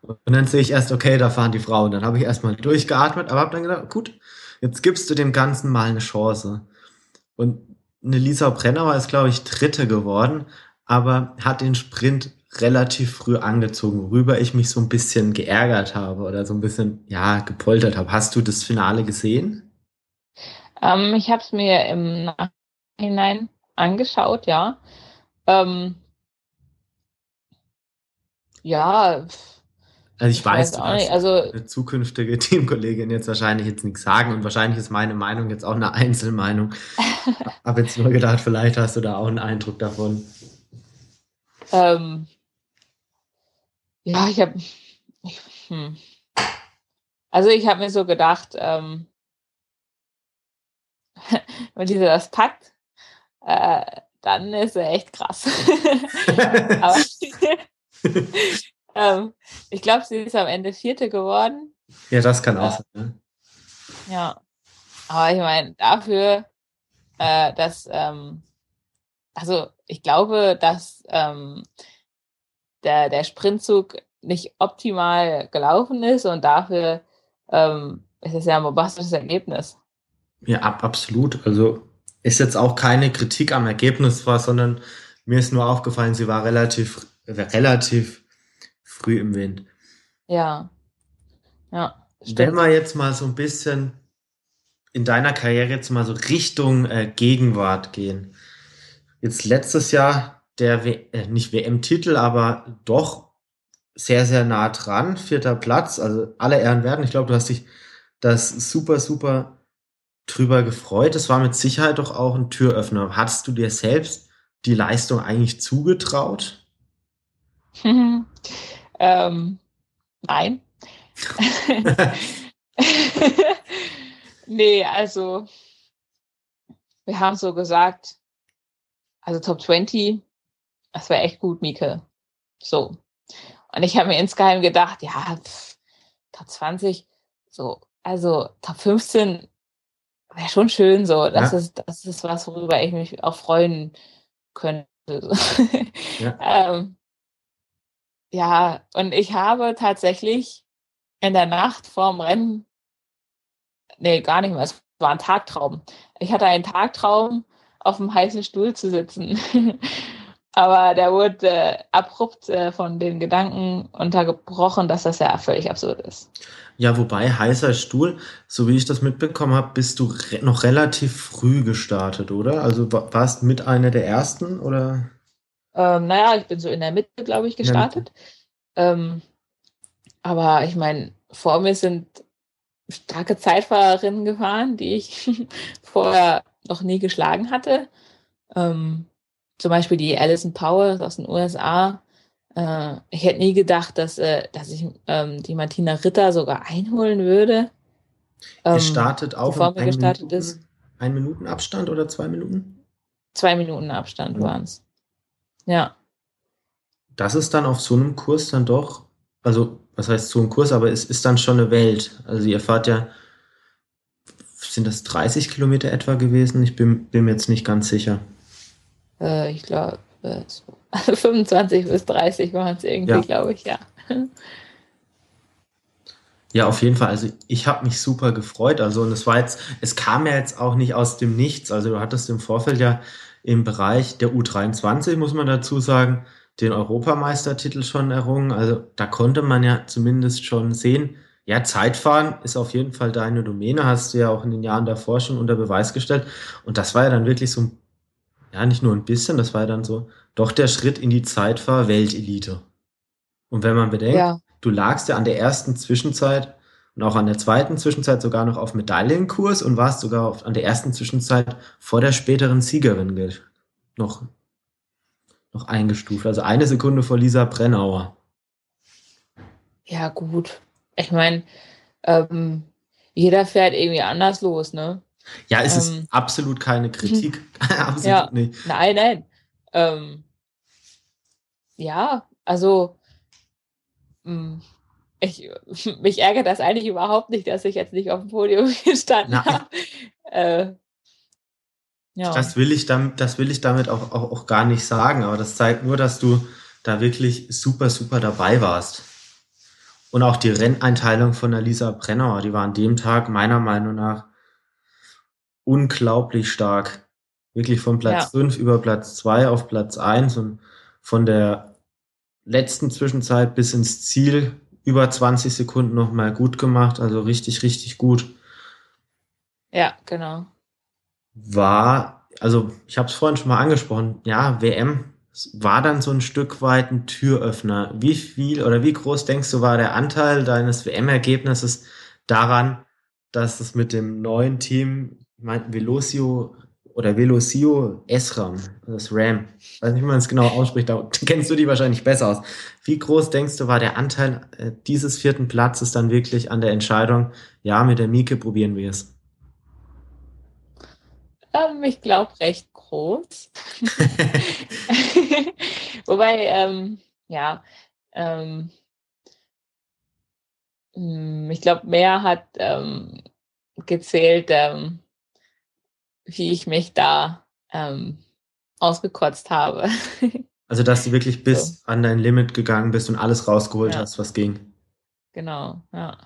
Und dann sehe ich erst, okay, da fahren die Frauen. Dann habe ich erstmal durchgeatmet, aber habe dann gedacht, gut, jetzt gibst du dem Ganzen mal eine Chance. Und eine Lisa Brennauer ist, glaube ich, Dritte geworden, aber hat den Sprint relativ früh angezogen, worüber ich mich so ein bisschen geärgert habe oder so ein bisschen, ja, gepoltert habe. Hast du das Finale gesehen? Ähm, ich habe es mir im Nachhinein angeschaut, ja. Ähm, ja. Also ich, ich weiß, weiß auch nicht. Also eine zukünftige Teamkollegin jetzt wahrscheinlich jetzt nichts sagen und wahrscheinlich ist meine Meinung jetzt auch eine Einzelmeinung. habe jetzt nur gedacht, vielleicht hast du da auch einen Eindruck davon. Ähm, ja, ich habe. Hm. Also ich habe mir so gedacht, ähm, wenn diese das packt, äh, dann ist er echt krass. Aber ähm, ich glaube, sie ist am Ende Vierte geworden. Ja, das kann auch äh, sein. Ne? Ja, aber ich meine, dafür, äh, dass, ähm, also ich glaube, dass ähm, der, der Sprintzug nicht optimal gelaufen ist und dafür ähm, ist es ja ein bombastisches Ergebnis. Ja, ab, absolut. Also ist jetzt auch keine Kritik am Ergebnis war, sondern mir ist nur aufgefallen, sie war relativ, relativ früh im Wind. Ja. Ja. Stimmt. Wenn wir jetzt mal so ein bisschen in deiner Karriere jetzt mal so Richtung äh, Gegenwart gehen. Jetzt letztes Jahr der w äh, nicht WM-Titel, aber doch sehr, sehr nah dran. Vierter Platz, also alle Ehren werden. Ich glaube, du hast dich das super, super drüber gefreut. Das war mit Sicherheit doch auch ein Türöffner. Hattest du dir selbst die Leistung eigentlich zugetraut? ähm, nein. nee, also wir haben so gesagt, also Top 20 das war echt gut, Mieke. So. Und ich habe mir insgeheim gedacht, ja, pff, Top 20, so, also Top 15 wäre schon schön so. Das ja. ist, das ist was, worüber ich mich auch freuen könnte. ja. ähm, ja, und ich habe tatsächlich in der Nacht vorm Rennen, nee, gar nicht mehr, es war ein Tagtraum. Ich hatte einen Tagtraum, auf dem heißen Stuhl zu sitzen. Aber der wurde äh, abrupt äh, von den Gedanken untergebrochen, dass das ja völlig absurd ist. Ja, wobei heißer Stuhl, so wie ich das mitbekommen habe, bist du re noch relativ früh gestartet, oder? Also warst mit einer der ersten oder? Ähm, naja, ich bin so in der Mitte, glaube ich, gestartet. Ähm, aber ich meine, vor mir sind starke Zeitfahrerinnen gefahren, die ich vorher noch nie geschlagen hatte. Ähm, zum Beispiel die Alison Powell aus den USA. Äh, ich hätte nie gedacht, dass, äh, dass ich ähm, die Martina Ritter sogar einholen würde. Ähm, startet auch bevor gestartet Minuten, ist. Ein Minuten Abstand oder zwei Minuten? Zwei Minuten Abstand Ja. waren es. Ja. Das ist dann auf so einem Kurs dann doch, also was heißt so ein Kurs, aber es ist dann schon eine Welt. Also ihr fahrt ja, sind das 30 Kilometer etwa gewesen? Ich bin, bin mir jetzt nicht ganz sicher. Äh, ich glaube, äh, so 25 bis 30 waren es irgendwie, Ja. glaube ich, ja. Ja, auf jeden Fall. Also ich habe mich super gefreut. Also und es war jetzt, es kam ja jetzt auch nicht aus dem Nichts. Also du hattest im Vorfeld ja im Bereich der U23, muss man dazu sagen, den Europameistertitel schon errungen. Also da konnte man ja zumindest schon sehen, ja, Zeitfahren ist auf jeden Fall deine Domäne, hast du ja auch in den Jahren davor schon unter Beweis gestellt. Und das war ja dann wirklich so, ein- ja, nicht nur ein bisschen, das war ja dann so, doch der Schritt in die Zeitfahr-Weltelite. Und wenn man bedenkt, Ja, du lagst ja an der ersten Zwischenzeit und auch an der zweiten Zwischenzeit sogar noch auf Medaillenkurs und warst sogar auf, an der ersten Zwischenzeit vor der späteren Siegerin ge- noch, noch eingestuft. Also eine Sekunde vor Lisa Brennauer. ja, gut. Ich meine, ähm, jeder fährt irgendwie anders los, ne? Ja, es ist Ähm. absolut keine Kritik. absolut Ja. nicht. Nein, nein. Ähm, ja, also mh, ich, mich ärgert das eigentlich überhaupt nicht, dass ich jetzt nicht auf dem Podium gestanden habe. Äh, ja. Das will ich damit, das will ich damit auch, auch, auch gar nicht sagen, aber das zeigt nur, dass du da wirklich super, super dabei warst. Und auch die Renneinteilung von der Lisa Brennauer, die war an dem Tag meiner Meinung nach unglaublich stark. Wirklich von Platz Ja. 5 über Platz 2 auf Platz 1 und von der letzten Zwischenzeit bis ins Ziel über 20 Sekunden nochmal gut gemacht. Also richtig, richtig gut ja, genau. war, also ich habe es vorhin schon mal angesprochen, ja, WM war dann so ein Stück weit ein Türöffner. Wie viel oder wie groß denkst du war der Anteil deines WM-Ergebnisses daran, dass es mit dem neuen Team, mein Velocio oder Velocio Esram, das Ram, weiß nicht, wie man es genau ausspricht, da kennst du die wahrscheinlich besser aus. Wie groß denkst du war der Anteil äh, dieses vierten Platzes dann wirklich an der Entscheidung, ja, mit der Mieke probieren wir es? Ähm, ich glaube recht groß. Wobei, ähm, ja, ähm, mh, ich glaube, mehr hat ähm, gezählt, ähm, wie ich mich da ähm, ausgekotzt habe. Also, dass du wirklich bis an dein Limit gegangen bist und alles rausgeholt Ja. hast, was ging. genau, ja.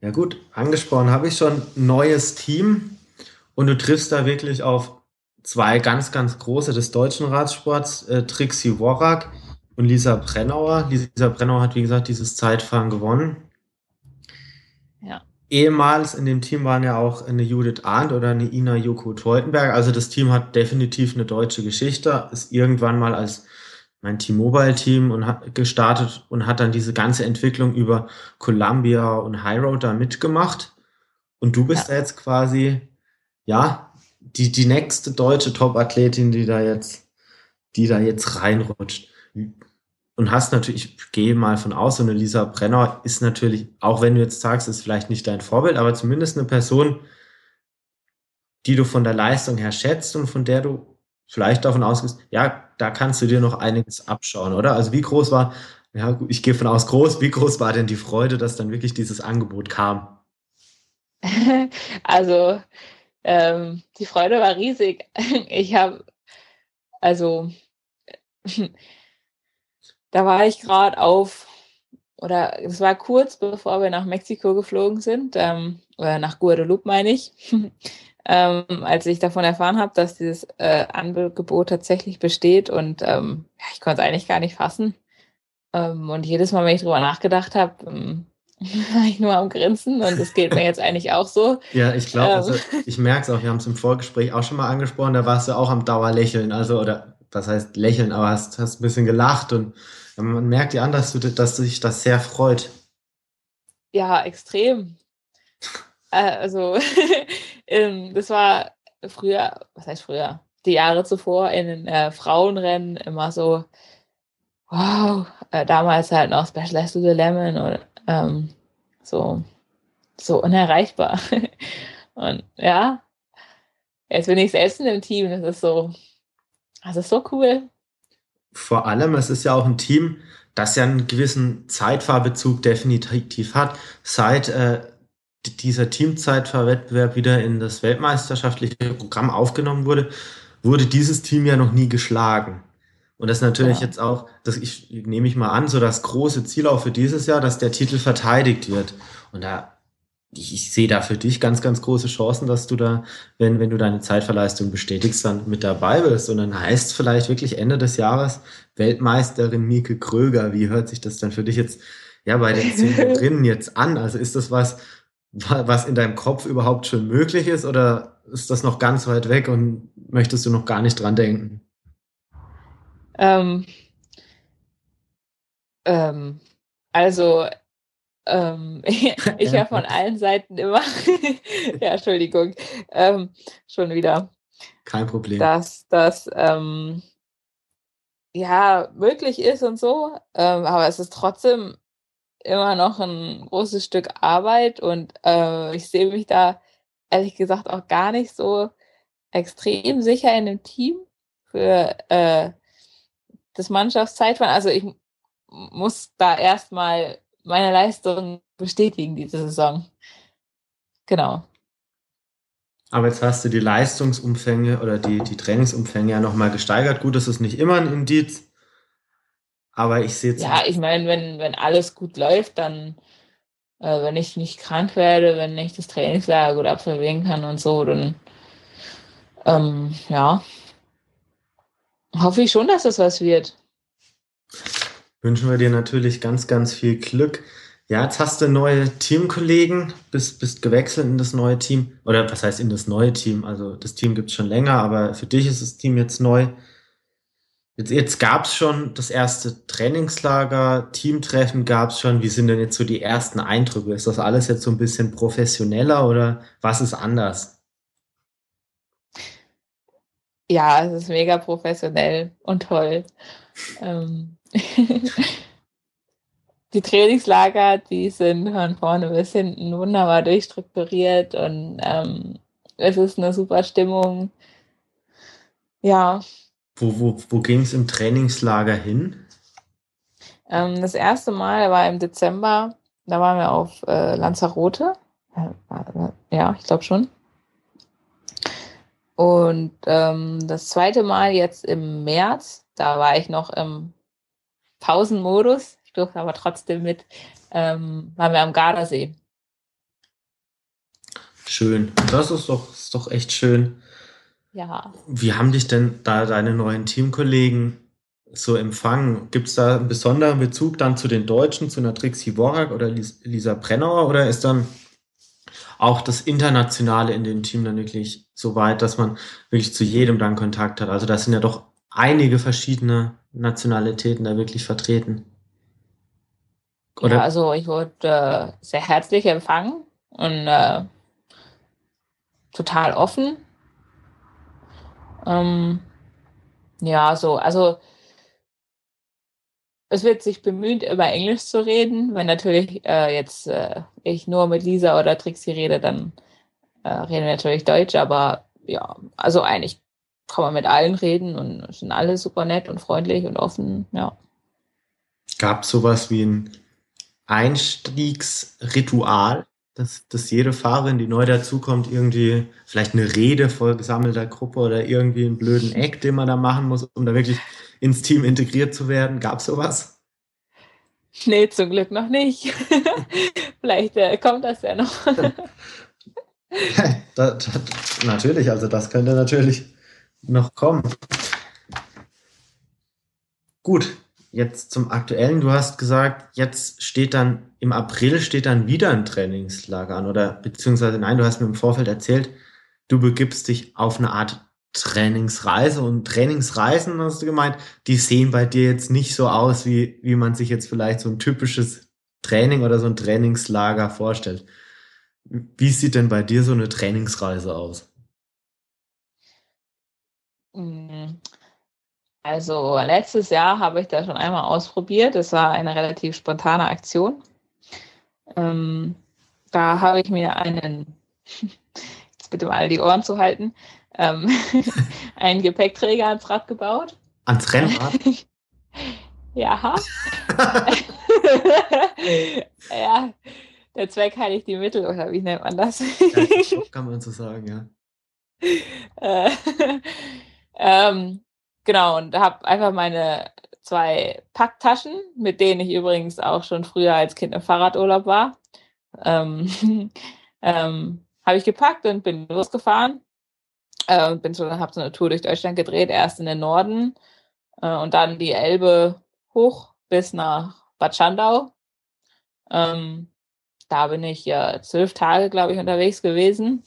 Ja gut, angesprochen habe ich schon neues Team und du triffst da wirklich auf zwei ganz, ganz große des deutschen Radsports, äh, Trixie Worak und Lisa Brennauer. Lisa Brennauer hat, wie gesagt, dieses Zeitfahren gewonnen. Ja. Ehemals in dem Team waren ja auch eine Judith Arndt oder eine Ina Joko Teutenberg. Also das Team hat definitiv eine deutsche Geschichte, ist irgendwann mal als mein T-Mobile-Team und hat gestartet und hat dann diese ganze Entwicklung über Columbia und High Road da mitgemacht. Und du bist Ja. da jetzt quasi, ja, die, die nächste deutsche Top-Athletin, die da jetzt, die da jetzt reinrutscht. Und hast natürlich, ich gehe mal von aus, so eine Lisa Brenner ist natürlich, auch wenn du jetzt sagst, ist vielleicht nicht dein Vorbild, aber zumindest eine Person, die du von der Leistung her schätzt und von der du vielleicht davon ausgehst, ja, da kannst du dir noch einiges abschauen, oder? Also wie groß war, ja, ich gehe von aus groß, wie groß war denn die Freude, dass dann wirklich dieses Angebot kam? Also, ähm, die Freude war riesig. Ich habe, also, da war ich gerade auf, oder es war kurz bevor wir nach Mexiko geflogen sind, ähm, oder nach Guadeloupe meine ich, ähm, als ich davon erfahren habe, dass dieses äh, Angebot tatsächlich besteht und ähm, ich konnte es eigentlich gar nicht fassen. Ähm, und jedes Mal, wenn ich drüber nachgedacht habe, ähm, war ich nur am Grinsen und es geht mir jetzt eigentlich auch so. Ja, ich glaube, Ähm. also ich merke es auch, wir haben es im Vorgespräch auch schon mal angesprochen, da warst du auch am Dauerlächeln, also, oder was heißt lächeln, aber hast, hast ein bisschen gelacht und man merkt dir an, dass, du, dass dich das sehr freut. Ja, extrem. Äh, Also, ähm, das war früher, was heißt früher? die Jahre zuvor in den äh, Frauenrennen immer so, wow, äh, damals halt noch Specialized to the Lemon und ähm, so, so unerreichbar. und ja, jetzt bin ich selbst in dem Team, das ist so, das ist so cool. Vor allem, es ist ja auch ein Team, das ja einen gewissen Zeitfahrbezug definitiv hat. Seit äh, dieser Teamzeitfahrwettbewerb wieder in das weltmeisterschaftliche Programm aufgenommen wurde, wurde dieses Team ja noch nie geschlagen. Und das ist natürlich ja. jetzt auch, das ich, nehme ich mal an, so das große Ziel auch für dieses Jahr, dass der Titel verteidigt wird. Und da, ich, ich sehe da für dich ganz, ganz große Chancen, dass du da, wenn, wenn du deine Zeitverleistung bestätigst, dann mit dabei bist. Und dann heißt vielleicht wirklich Ende des Jahres Weltmeisterin Mieke Kröger. Wie hört sich das dann für dich jetzt ja bei den zehn drinnen jetzt an? Also ist das was, was in deinem Kopf überhaupt schon möglich ist oder ist das noch ganz weit weg und möchtest du noch gar nicht dran denken? Ähm, ähm, also ähm, ich ja von allen Seiten immer, ja, Entschuldigung, ähm, schon wieder. Kein Problem. Dass das ähm, ja möglich ist und so, ähm, aber es ist trotzdem immer noch ein großes Stück Arbeit und äh, ich sehe mich da ehrlich gesagt auch gar nicht so extrem sicher in dem Team für äh, das Mannschaftszeitfahren. Also ich muss da erstmal meine Leistung bestätigen diese Saison. Genau. Aber jetzt hast du die Leistungsumfänge oder die, die Trainingsumfänge ja nochmal gesteigert. Gut, das ist nicht immer ein Indiz, aber ich sehe Ja, ich meine, wenn, wenn alles gut läuft, dann, äh, wenn ich nicht krank werde, wenn ich das Trainingslager gut absolvieren kann und so, dann, ähm, ja, hoffe ich schon, dass das was wird. Wünschen wir dir natürlich ganz, ganz viel Glück. Ja, jetzt hast du neue Teamkollegen, bist, bist gewechselt in das neue Team. Oder was heißt in das neue Team? Also das Team gibt es schon länger, aber für dich ist das Team jetzt neu. Jetzt, jetzt gab es schon das erste Trainingslager, Teamtreffen gab es schon. Wie sind denn jetzt so die ersten Eindrücke? Ist das alles jetzt so ein bisschen professioneller oder was ist anders? Ja, es ist mega professionell und toll. ähm. die Trainingslager, die sind von vorne bis hinten wunderbar durchstrukturiert und ähm, es ist eine super Stimmung. Ja. Wo, wo, wo ging es im Trainingslager hin? Ähm, das erste Mal war im Dezember, da waren wir auf äh, Lanzarote. Ja, ich glaube schon. Und ähm, das zweite Mal jetzt im März, da war ich noch im Pausenmodus. Ich durfte aber trotzdem mit, ähm, waren wir am Gardasee. Schön. Das ist doch, ist doch echt schön. Ja. Wie haben dich denn da deine neuen Teamkollegen so empfangen? Gibt es da einen besonderen Bezug dann zu den Deutschen, zu einer Trixie Worak oder Lisa Brennauer oder ist dann auch das Internationale in dem Team dann wirklich so weit, dass man wirklich zu jedem dann Kontakt hat? Also das sind ja doch einige verschiedene Nationalitäten da wirklich vertreten. Oder? Ja, also ich wurde äh, sehr herzlich empfangen und äh, total offen. Ähm, ja, so, also es wird sich bemüht, über Englisch zu reden. Wenn natürlich äh, jetzt äh, ich nur mit Lisa oder Trixie rede, dann äh, reden wir natürlich Deutsch, aber ja, also eigentlich kann man mit allen reden und sind alle super nett und freundlich und offen, ja. Gab es sowas wie ein Einstiegsritual, dass, dass jede Fahrerin, die neu dazukommt, irgendwie vielleicht eine Rede vor gesammelter Gruppe oder irgendwie einen blöden Eck, den man da machen muss, um da wirklich ins Team integriert zu werden? Gab es sowas? Nee, zum Glück noch nicht. vielleicht äh, kommt das ja noch. da, da, natürlich, also das könnte natürlich noch kommen. Gut, jetzt zum aktuellen. Du hast gesagt, jetzt steht dann im April steht dann wieder ein Trainingslager an oder beziehungsweise nein, du hast mir im Vorfeld erzählt, du begibst dich auf eine Art Trainingsreise und Trainingsreisen, hast du gemeint, die sehen bei dir jetzt nicht so aus, wie, wie man sich jetzt vielleicht so ein typisches Training oder so ein Trainingslager vorstellt. Wie sieht denn bei dir so eine Trainingsreise aus? Also letztes Jahr habe ich das schon einmal ausprobiert. Das war eine relativ spontane Aktion. Ähm, da habe ich mir einen, jetzt bitte mal die Ohren zu halten, ähm, einen Gepäckträger ans Rad gebaut. Ans Rennrad? ja. ja, der Zweck heiligt die Mittel, oder wie nennt man das? ja, kann man so sagen, ja. Äh, ähm, genau, und habe einfach meine zwei Packtaschen, mit denen ich übrigens auch schon früher als Kind im Fahrradurlaub war, ähm, ähm, habe ich gepackt und bin losgefahren. Äh, bin so, habe so eine Tour durch Deutschland gedreht, erst in den Norden äh, und dann die Elbe hoch bis nach Bad Schandau. Ähm, da bin ich ja zwölf Tage, glaube ich, unterwegs gewesen.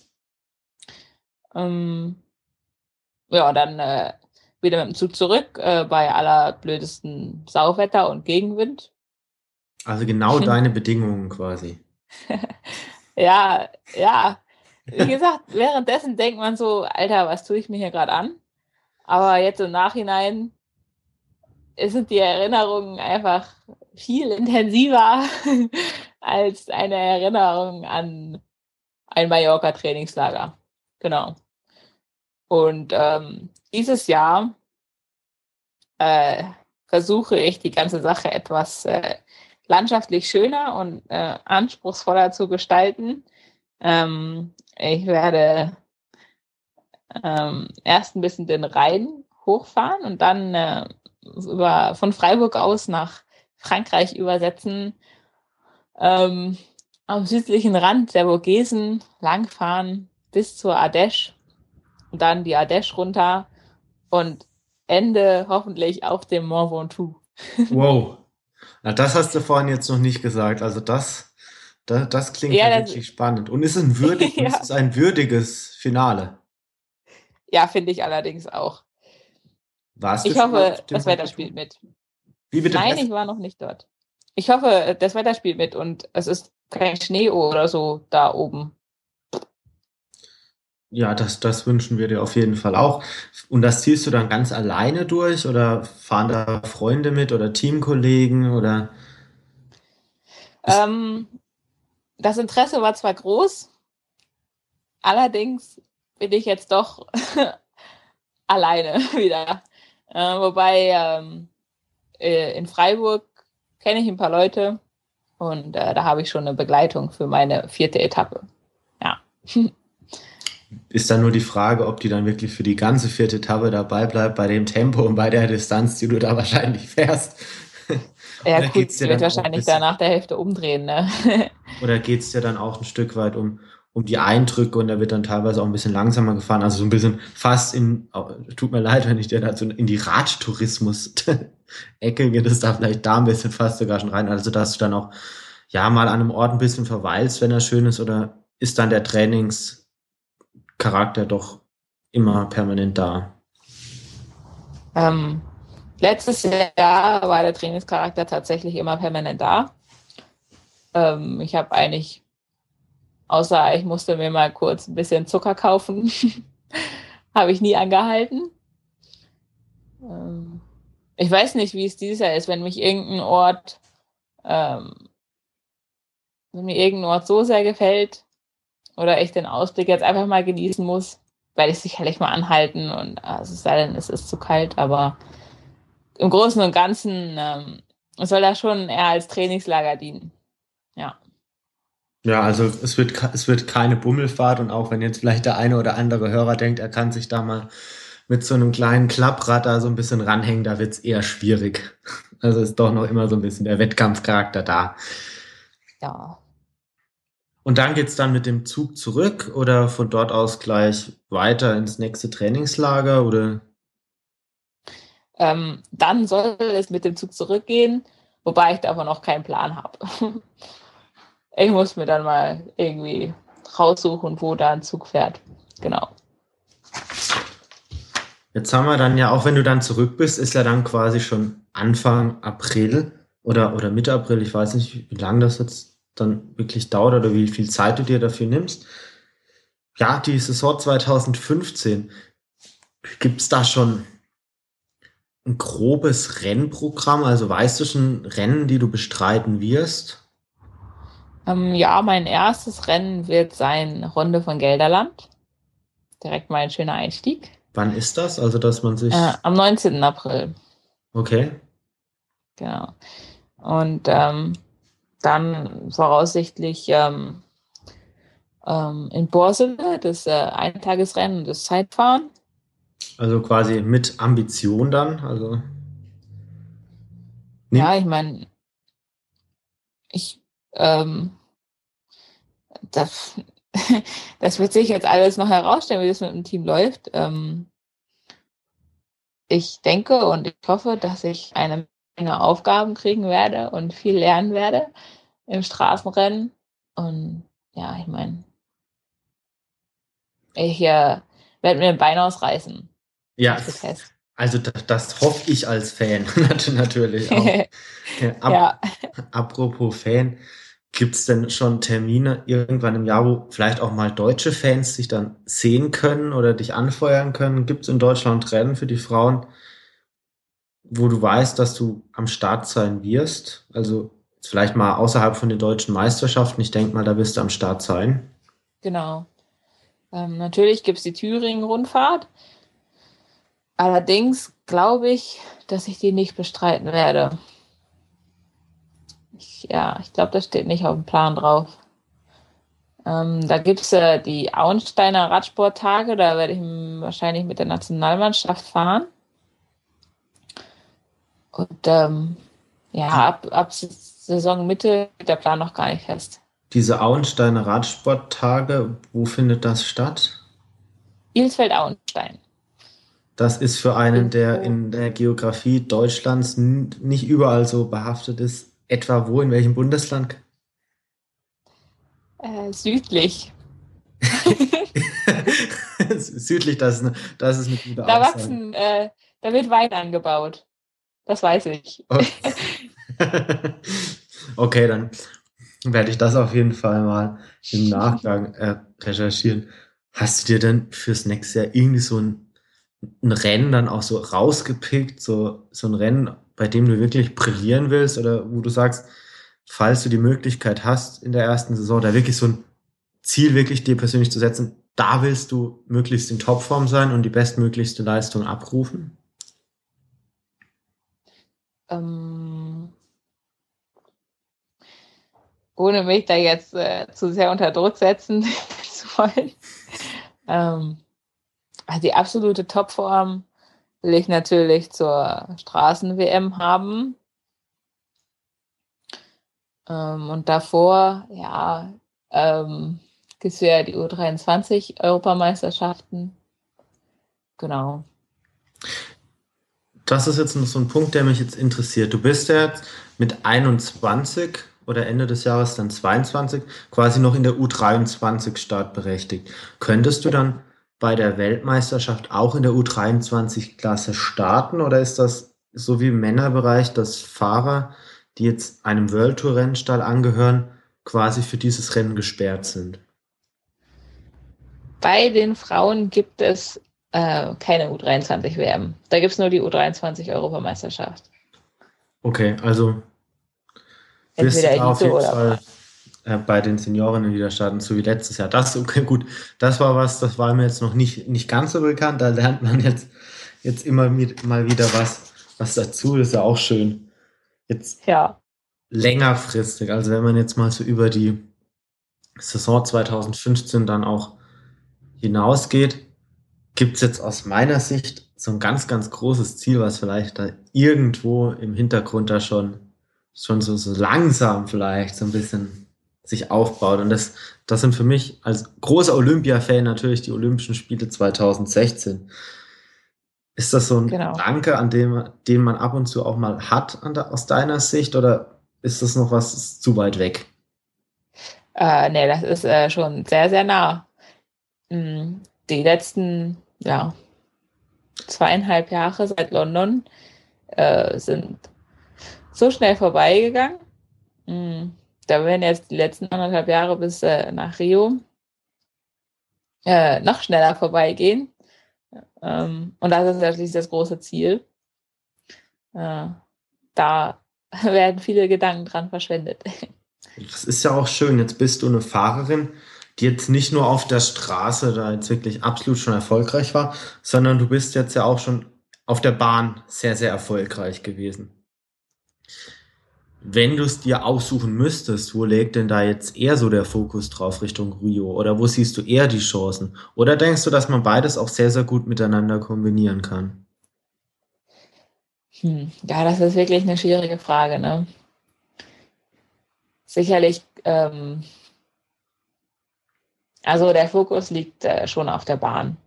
Ähm, ja, dann äh, wieder mit dem Zug zurück äh, bei allerblödesten Sauwetter und Gegenwind. Also genau deine Bedingungen quasi. ja, ja. Wie gesagt, währenddessen denkt man so, Alter, was tue ich mir hier gerade an? Aber jetzt im Nachhinein sind die Erinnerungen einfach viel intensiver als eine Erinnerung an ein Mallorca-Trainingslager. Genau. Und ähm, dieses Jahr äh, versuche ich die ganze Sache etwas äh, landschaftlich schöner und äh, anspruchsvoller zu gestalten. Ähm, ich werde ähm, erst ein bisschen den Rhein hochfahren und dann äh, über, von Freiburg aus nach Frankreich übersetzen, ähm, am südlichen Rand der Vogesen langfahren bis zur Ardèche und dann die Ardèche runter und Ende hoffentlich auf dem Mont Ventoux. wow. Na, das hast du vorhin jetzt noch nicht gesagt. Also das, das, das klingt ja, das, wirklich spannend. Und ist ein, würdig, ja. ist ein würdiges Finale. Ja, finde ich allerdings auch. Warst ich hoffe, das Wetter spielt mit. Wie bitte? Nein, ich war noch nicht dort. Ich hoffe, das Wetter spielt mit und es ist kein Schnee oder so da oben. Ja, das, das wünschen wir dir auf jeden Fall auch. Und das ziehst du dann ganz alleine durch oder fahren da Freunde mit oder Teamkollegen oder? Ähm, das Interesse war zwar groß, allerdings bin ich jetzt doch alleine wieder. Äh, wobei ähm, äh, in Freiburg kenne ich ein paar Leute und äh, da habe ich schon eine Begleitung für meine vierte Etappe. Ja. ist dann nur die Frage, ob die dann wirklich für die ganze vierte Etappe dabei bleibt, bei dem Tempo und bei der Distanz, die du da wahrscheinlich fährst. Ja, gut, geht's dir wird wahrscheinlich da nach der Hälfte umdrehen. Ne? Oder geht es dir dann auch ein Stück weit um, um die Eindrücke und da wird dann teilweise auch ein bisschen langsamer gefahren, also so ein bisschen fast in, tut mir leid, wenn ich dir dazu in die Radtourismus-Ecke geht es da vielleicht da ein bisschen fast sogar schon rein, also dass du dann auch ja mal an einem Ort ein bisschen verweilst, wenn er schön ist, oder ist dann der Trainings Charakter doch immer permanent da? Ähm, letztes Jahr war der Trainingscharakter tatsächlich immer permanent da. Ähm, ich habe eigentlich, außer ich musste mir mal kurz ein bisschen Zucker kaufen, habe ich nie angehalten. Ähm, ich weiß nicht, wie es dieses Jahr ist, wenn mich irgendein Ort, ähm, wenn mir irgendein Ort so sehr gefällt, oder ich den Ausblick jetzt einfach mal genießen muss, werde ich sicherlich mal anhalten und also es sei denn, es ist zu kalt, aber im Großen und Ganzen ähm, soll das schon eher als Trainingslager dienen. Ja. Also es wird, es wird keine Bummelfahrt und auch wenn jetzt vielleicht der eine oder andere Hörer denkt, er kann sich da mal mit so einem kleinen Klapprad da so ein bisschen ranhängen, da wird es eher schwierig. Also ist doch noch immer so ein bisschen der Wettkampfcharakter da. Ja, und dann geht's dann mit dem Zug zurück oder von dort aus gleich weiter ins nächste Trainingslager oder? Ähm, dann soll es mit dem Zug zurückgehen, wobei ich davon noch keinen Plan habe. ich muss mir dann mal irgendwie raussuchen, wo da ein Zug fährt. Genau. Jetzt haben wir dann ja, auch wenn du dann zurück bist, ist ja dann quasi schon Anfang April oder, oder Mitte April, ich weiß nicht, wie lange das jetzt dann wirklich dauert oder wie viel Zeit du dir dafür nimmst. Ja, die Saison 2015, gibt es da schon ein grobes Rennprogramm? Also weißt du schon Rennen, die du bestreiten wirst? Ähm, ja, mein erstes Rennen wird sein Runde von Gelderland. Direkt mal ein schöner Einstieg. Wann ist das? Also, dass man sich. Äh, am 19. April. Okay. Genau. Und ähm, dann voraussichtlich ähm, ähm, in Borsele das äh, Eintagesrennen, das Zeitfahren. Also quasi mit Ambition dann, also. Ja, ich meine, ich, ähm, das, das wird sich jetzt alles noch herausstellen, wie das mit dem Team läuft. Ähm, ich denke und ich hoffe, dass ich eine Menge Aufgaben kriegen werde und viel lernen werde im Straßenrennen. Und ja, ich meine, ich äh, werde mir ein Bein ausreißen. Ja, also das, das, hoffe ich als Fan natürlich auch. Ab, ja. Apropos Fan, gibt es denn schon Termine irgendwann im Jahr, wo vielleicht auch mal deutsche Fans sich dann sehen können oder dich anfeuern können? Gibt es in Deutschland Rennen für die Frauen, wo du weißt, dass du am Start sein wirst? Also vielleicht mal außerhalb von den deutschen Meisterschaften. Ich denke mal, da wirst du am Start sein. Genau. Ähm, natürlich gibt es die Thüringen-Rundfahrt. Allerdings glaube ich, dass ich die nicht bestreiten werde. Ich, ja, ich glaube, das steht nicht auf dem Plan drauf. Ähm, da gibt es äh, die Auensteiner Radsporttage, da werde ich wahrscheinlich mit der Nationalmannschaft fahren. Und ähm, ja, ab, ab Saisonmitte geht der Plan noch gar nicht fest. Diese Auensteiner Radsporttage, wo findet das statt? Ilsfeld-Auenstein. Das ist für einen, der in der Geografie Deutschlands nicht überall so behaftet ist, etwa wo, in welchem Bundesland? Äh, südlich. südlich, das ist, eine, das ist eine gute Da Aussage. wachsen, äh, da wird Wein angebaut. Das weiß ich. okay, dann werde ich das auf jeden Fall mal im Nachgang äh, recherchieren. Hast du dir denn fürs nächste Jahr irgendwie so ein ein Rennen dann auch so rausgepickt, so, so ein Rennen, bei dem du wirklich brillieren willst oder wo du sagst, falls du die Möglichkeit hast, in der ersten Saison da wirklich so ein Ziel wirklich dir persönlich zu setzen, da willst du möglichst in Topform sein und die bestmöglichste Leistung abrufen? Ähm, ohne mich da jetzt äh, zu sehr unter Druck setzen zu wollen. Ähm, also die absolute Topform will ich natürlich zur Straßen-WM haben. Ähm, und davor, ja, ähm, gibt es ja die U23-Europameisterschaften. Genau. Das ist jetzt noch so ein Punkt, der mich jetzt interessiert. Du bist ja jetzt mit 21 oder Ende des Jahres dann 22 quasi noch in der U23 startberechtigt. Könntest du dann bei der Weltmeisterschaft auch in der U23-Klasse starten oder ist das so wie im Männerbereich, dass Fahrer, die jetzt einem World Tour Rennstall angehören, quasi für dieses Rennen gesperrt sind? Bei den Frauen gibt es äh, keine U23 WM. Da gibt es nur die U23 Europameisterschaft. Okay, also Entweder auf jeden Fall äh, bei den Seniorinnen wieder starten, so wie letztes Jahr. Das, okay, gut, das war was, das war mir jetzt noch nicht, nicht ganz so bekannt. Da lernt man jetzt, jetzt immer mit, mal wieder was, was dazu. Das ist ja auch schön. Jetzt ja. längerfristig, also wenn man jetzt mal so über die Saison 2015 dann auch hinausgeht, gibt es jetzt aus meiner Sicht so ein ganz, ganz großes Ziel, was vielleicht da irgendwo im Hintergrund da schon, schon so, so langsam vielleicht so ein bisschen sich aufbaut. Und das, das sind für mich als großer Olympia-Fan natürlich die Olympischen Spiele 2016. Ist das so ein genau. Gedanke, an dem, den man ab und zu auch mal hat der, aus deiner Sicht oder ist das noch was zu weit weg? Äh, nee, das ist äh, schon sehr, sehr nah. Mm, die letzten, ja, zweieinhalb Jahre seit London äh, sind so schnell vorbeigegangen. Mm da werden jetzt die letzten anderthalb Jahre bis äh, nach Rio äh, noch schneller vorbeigehen. Ähm, und das ist natürlich das große Ziel. äh, da werden viele Gedanken dran verschwendet. Das ist ja auch schön. Jetzt bist du eine Fahrerin, die jetzt nicht nur auf der Straße da jetzt wirklich absolut schon erfolgreich war, sondern du bist jetzt ja auch schon auf der Bahn sehr, sehr erfolgreich gewesen. Wenn du es dir aussuchen müsstest, wo legt denn da jetzt eher so der Fokus drauf Richtung Rio? Oder wo siehst du eher die Chancen? Oder denkst du, dass man beides auch sehr, sehr gut miteinander kombinieren kann? Hm. Ja, das ist wirklich eine schwierige Frage. Ne? Sicherlich, ähm, also der Fokus liegt äh, schon auf der Bahn.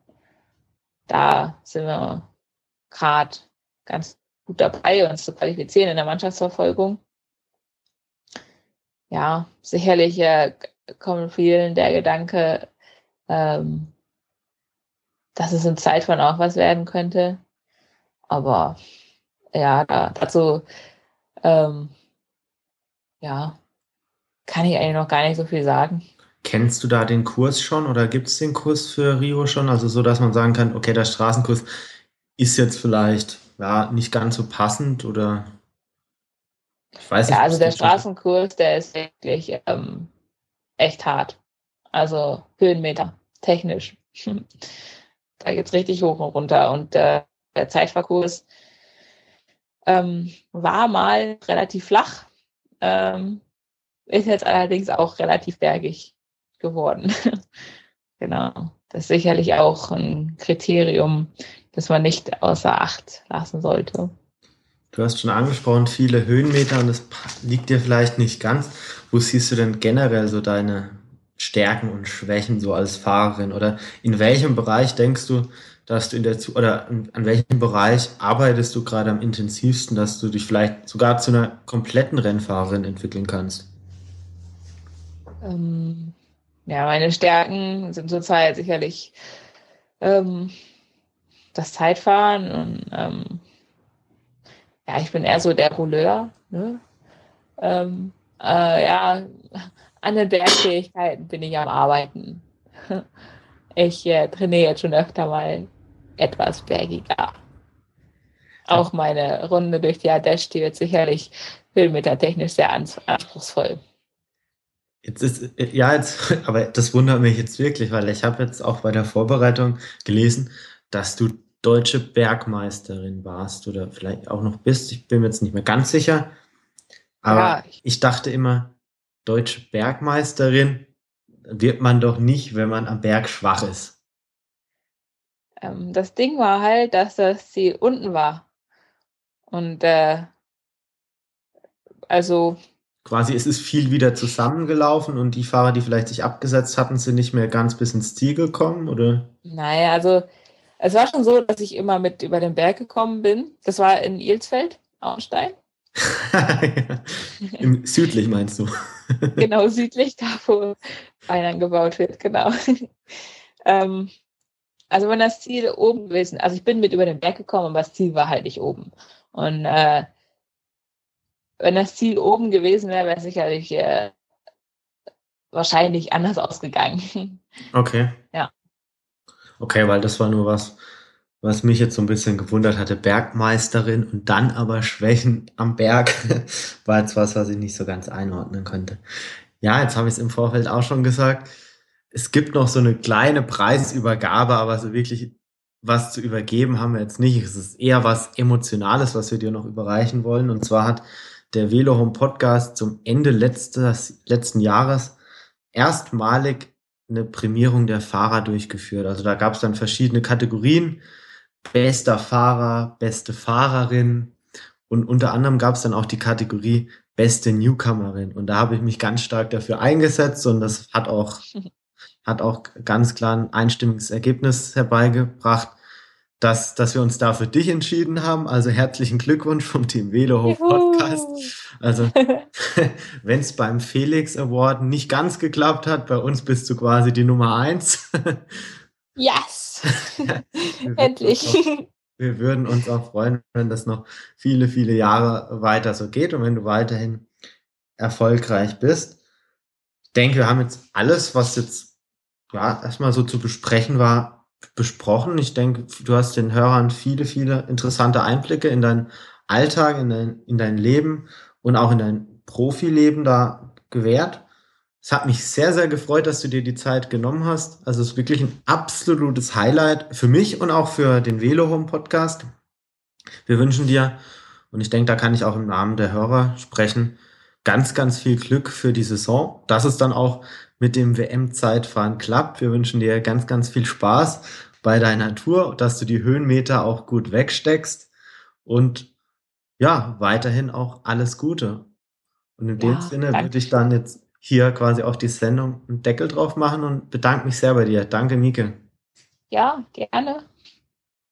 Da sind wir gerade ganz gut dabei, uns zu qualifizieren in der Mannschaftsverfolgung ja, sicherlich äh, kommt vielen der Gedanke, ähm, dass es in Zeitfahren auch was werden könnte. Aber ja, da, dazu ähm, ja, kann ich eigentlich noch gar nicht so viel sagen. Kennst du da den Kurs schon oder gibt es den Kurs für Rio schon? Also so, dass man sagen kann, okay, der Straßenkurs ist jetzt vielleicht ja, nicht ganz so passend oder ich weiß nicht, ja, also der Straßenkurs, der ist wirklich ähm, echt hart. Also Höhenmeter, technisch. da geht es richtig hoch und runter. Und äh, der Zeitfahrkurs ähm, war mal relativ flach, ähm, ist jetzt allerdings auch relativ bergig geworden. genau. Das ist sicherlich auch ein Kriterium, das man nicht außer Acht lassen sollte. Du hast schon angesprochen, viele Höhenmeter und das liegt dir vielleicht nicht ganz. Wo siehst du denn generell so deine Stärken und Schwächen so als Fahrerin? Oder in welchem Bereich denkst du, dass du in der, oder an welchem Bereich arbeitest du gerade am intensivsten, dass du dich vielleicht sogar zu einer kompletten Rennfahrerin entwickeln kannst? Ähm, ja, meine Stärken sind zurzeit sicherlich ähm, das Zeitfahren und ähm, ja, ich bin eher so der Rouleur. Ne? Ähm, äh, ja, an den Bergfähigkeiten bin ich am Arbeiten. Ich äh, trainiere jetzt schon öfter mal etwas bergiger. Auch meine Runde durch die Ardèche, die wird sicherlich höhenmetertechnisch sehr anspruchsvoll. Jetzt ist, ja, jetzt, aber das wundert mich jetzt wirklich, weil ich habe jetzt auch bei der Vorbereitung gelesen, dass du deutsche Bergmeisterin warst oder vielleicht auch noch bist. Ich bin mir jetzt nicht mehr ganz sicher. Aber ja. ich dachte immer, deutsche Bergmeisterin wird man doch nicht, wenn man am Berg schwach ist. Ähm, das Ding war halt, dass das Ziel unten war. Und äh, also. Quasi, es ist viel wieder zusammengelaufen und die Fahrer, die vielleicht sich abgesetzt hatten, sind nicht mehr ganz bis ins Ziel gekommen, oder? Naja, also es war schon so, dass ich immer mit über den Berg gekommen bin. Das war in Ilsfeld, Auenstein. ja. Im, südlich meinst du? genau, südlich, da wo Wein gebaut wird, genau. ähm, also wenn das Ziel oben gewesen, also ich bin mit über den Berg gekommen, aber das Ziel war halt nicht oben. Und äh, wenn das Ziel oben gewesen wäre, wäre es sicherlich äh, wahrscheinlich anders ausgegangen. Okay. Okay, weil das war nur was, was mich jetzt so ein bisschen gewundert hatte. Bergmeisterin und dann aber Schwächen am Berg war jetzt was, was ich nicht so ganz einordnen konnte. Ja, jetzt habe ich es im Vorfeld auch schon gesagt. Es gibt noch so eine kleine Preisübergabe, aber so wirklich was zu übergeben haben wir jetzt nicht. Es ist eher was Emotionales, was wir dir noch überreichen wollen. Und zwar hat der Velo Home Podcast zum Ende letztes, letzten Jahres erstmalig eine Prämierung der Fahrer durchgeführt. Also da gab es dann verschiedene Kategorien. Bester Fahrer, beste Fahrerin und unter anderem gab es dann auch die Kategorie beste Newcomerin. Und da habe ich mich ganz stark dafür eingesetzt und das hat auch, hat auch ganz klar ein einstimmiges Ergebnis herbeigebracht dass, dass wir uns da für dich entschieden haben. Also herzlichen Glückwunsch vom Team Velohof Podcast. Also wenn es beim Felix Award nicht ganz geklappt hat, bei uns bist du quasi die Nummer eins. yes! Endlich! Wir würden uns auch freuen, wenn das noch viele, viele Jahre weiter so geht und wenn du weiterhin erfolgreich bist. Ich denke, wir haben jetzt alles, was jetzt ja, erstmal so zu besprechen war, besprochen. Ich denke, du hast den Hörern viele, viele interessante Einblicke in dein Alltag, in dein, in dein Leben und auch in dein Profileben da gewährt. Es hat mich sehr, sehr gefreut, dass du dir die Zeit genommen hast. Also es ist wirklich ein absolutes Highlight für mich und auch für den Velo Home Podcast. Wir wünschen dir, und ich denke, da kann ich auch im Namen der Hörer sprechen, ganz, ganz viel Glück für die Saison, dass es dann auch mit dem WM-Zeitfahren klappt. Wir wünschen dir ganz, ganz viel Spaß bei deiner Tour, dass du die Höhenmeter auch gut wegsteckst und ja, weiterhin auch alles Gute. Und in ja, dem Sinne danke. würde ich dann jetzt hier quasi auf die Sendung einen Deckel drauf machen und bedanke mich sehr bei dir. Danke, Mieke. Ja, gerne.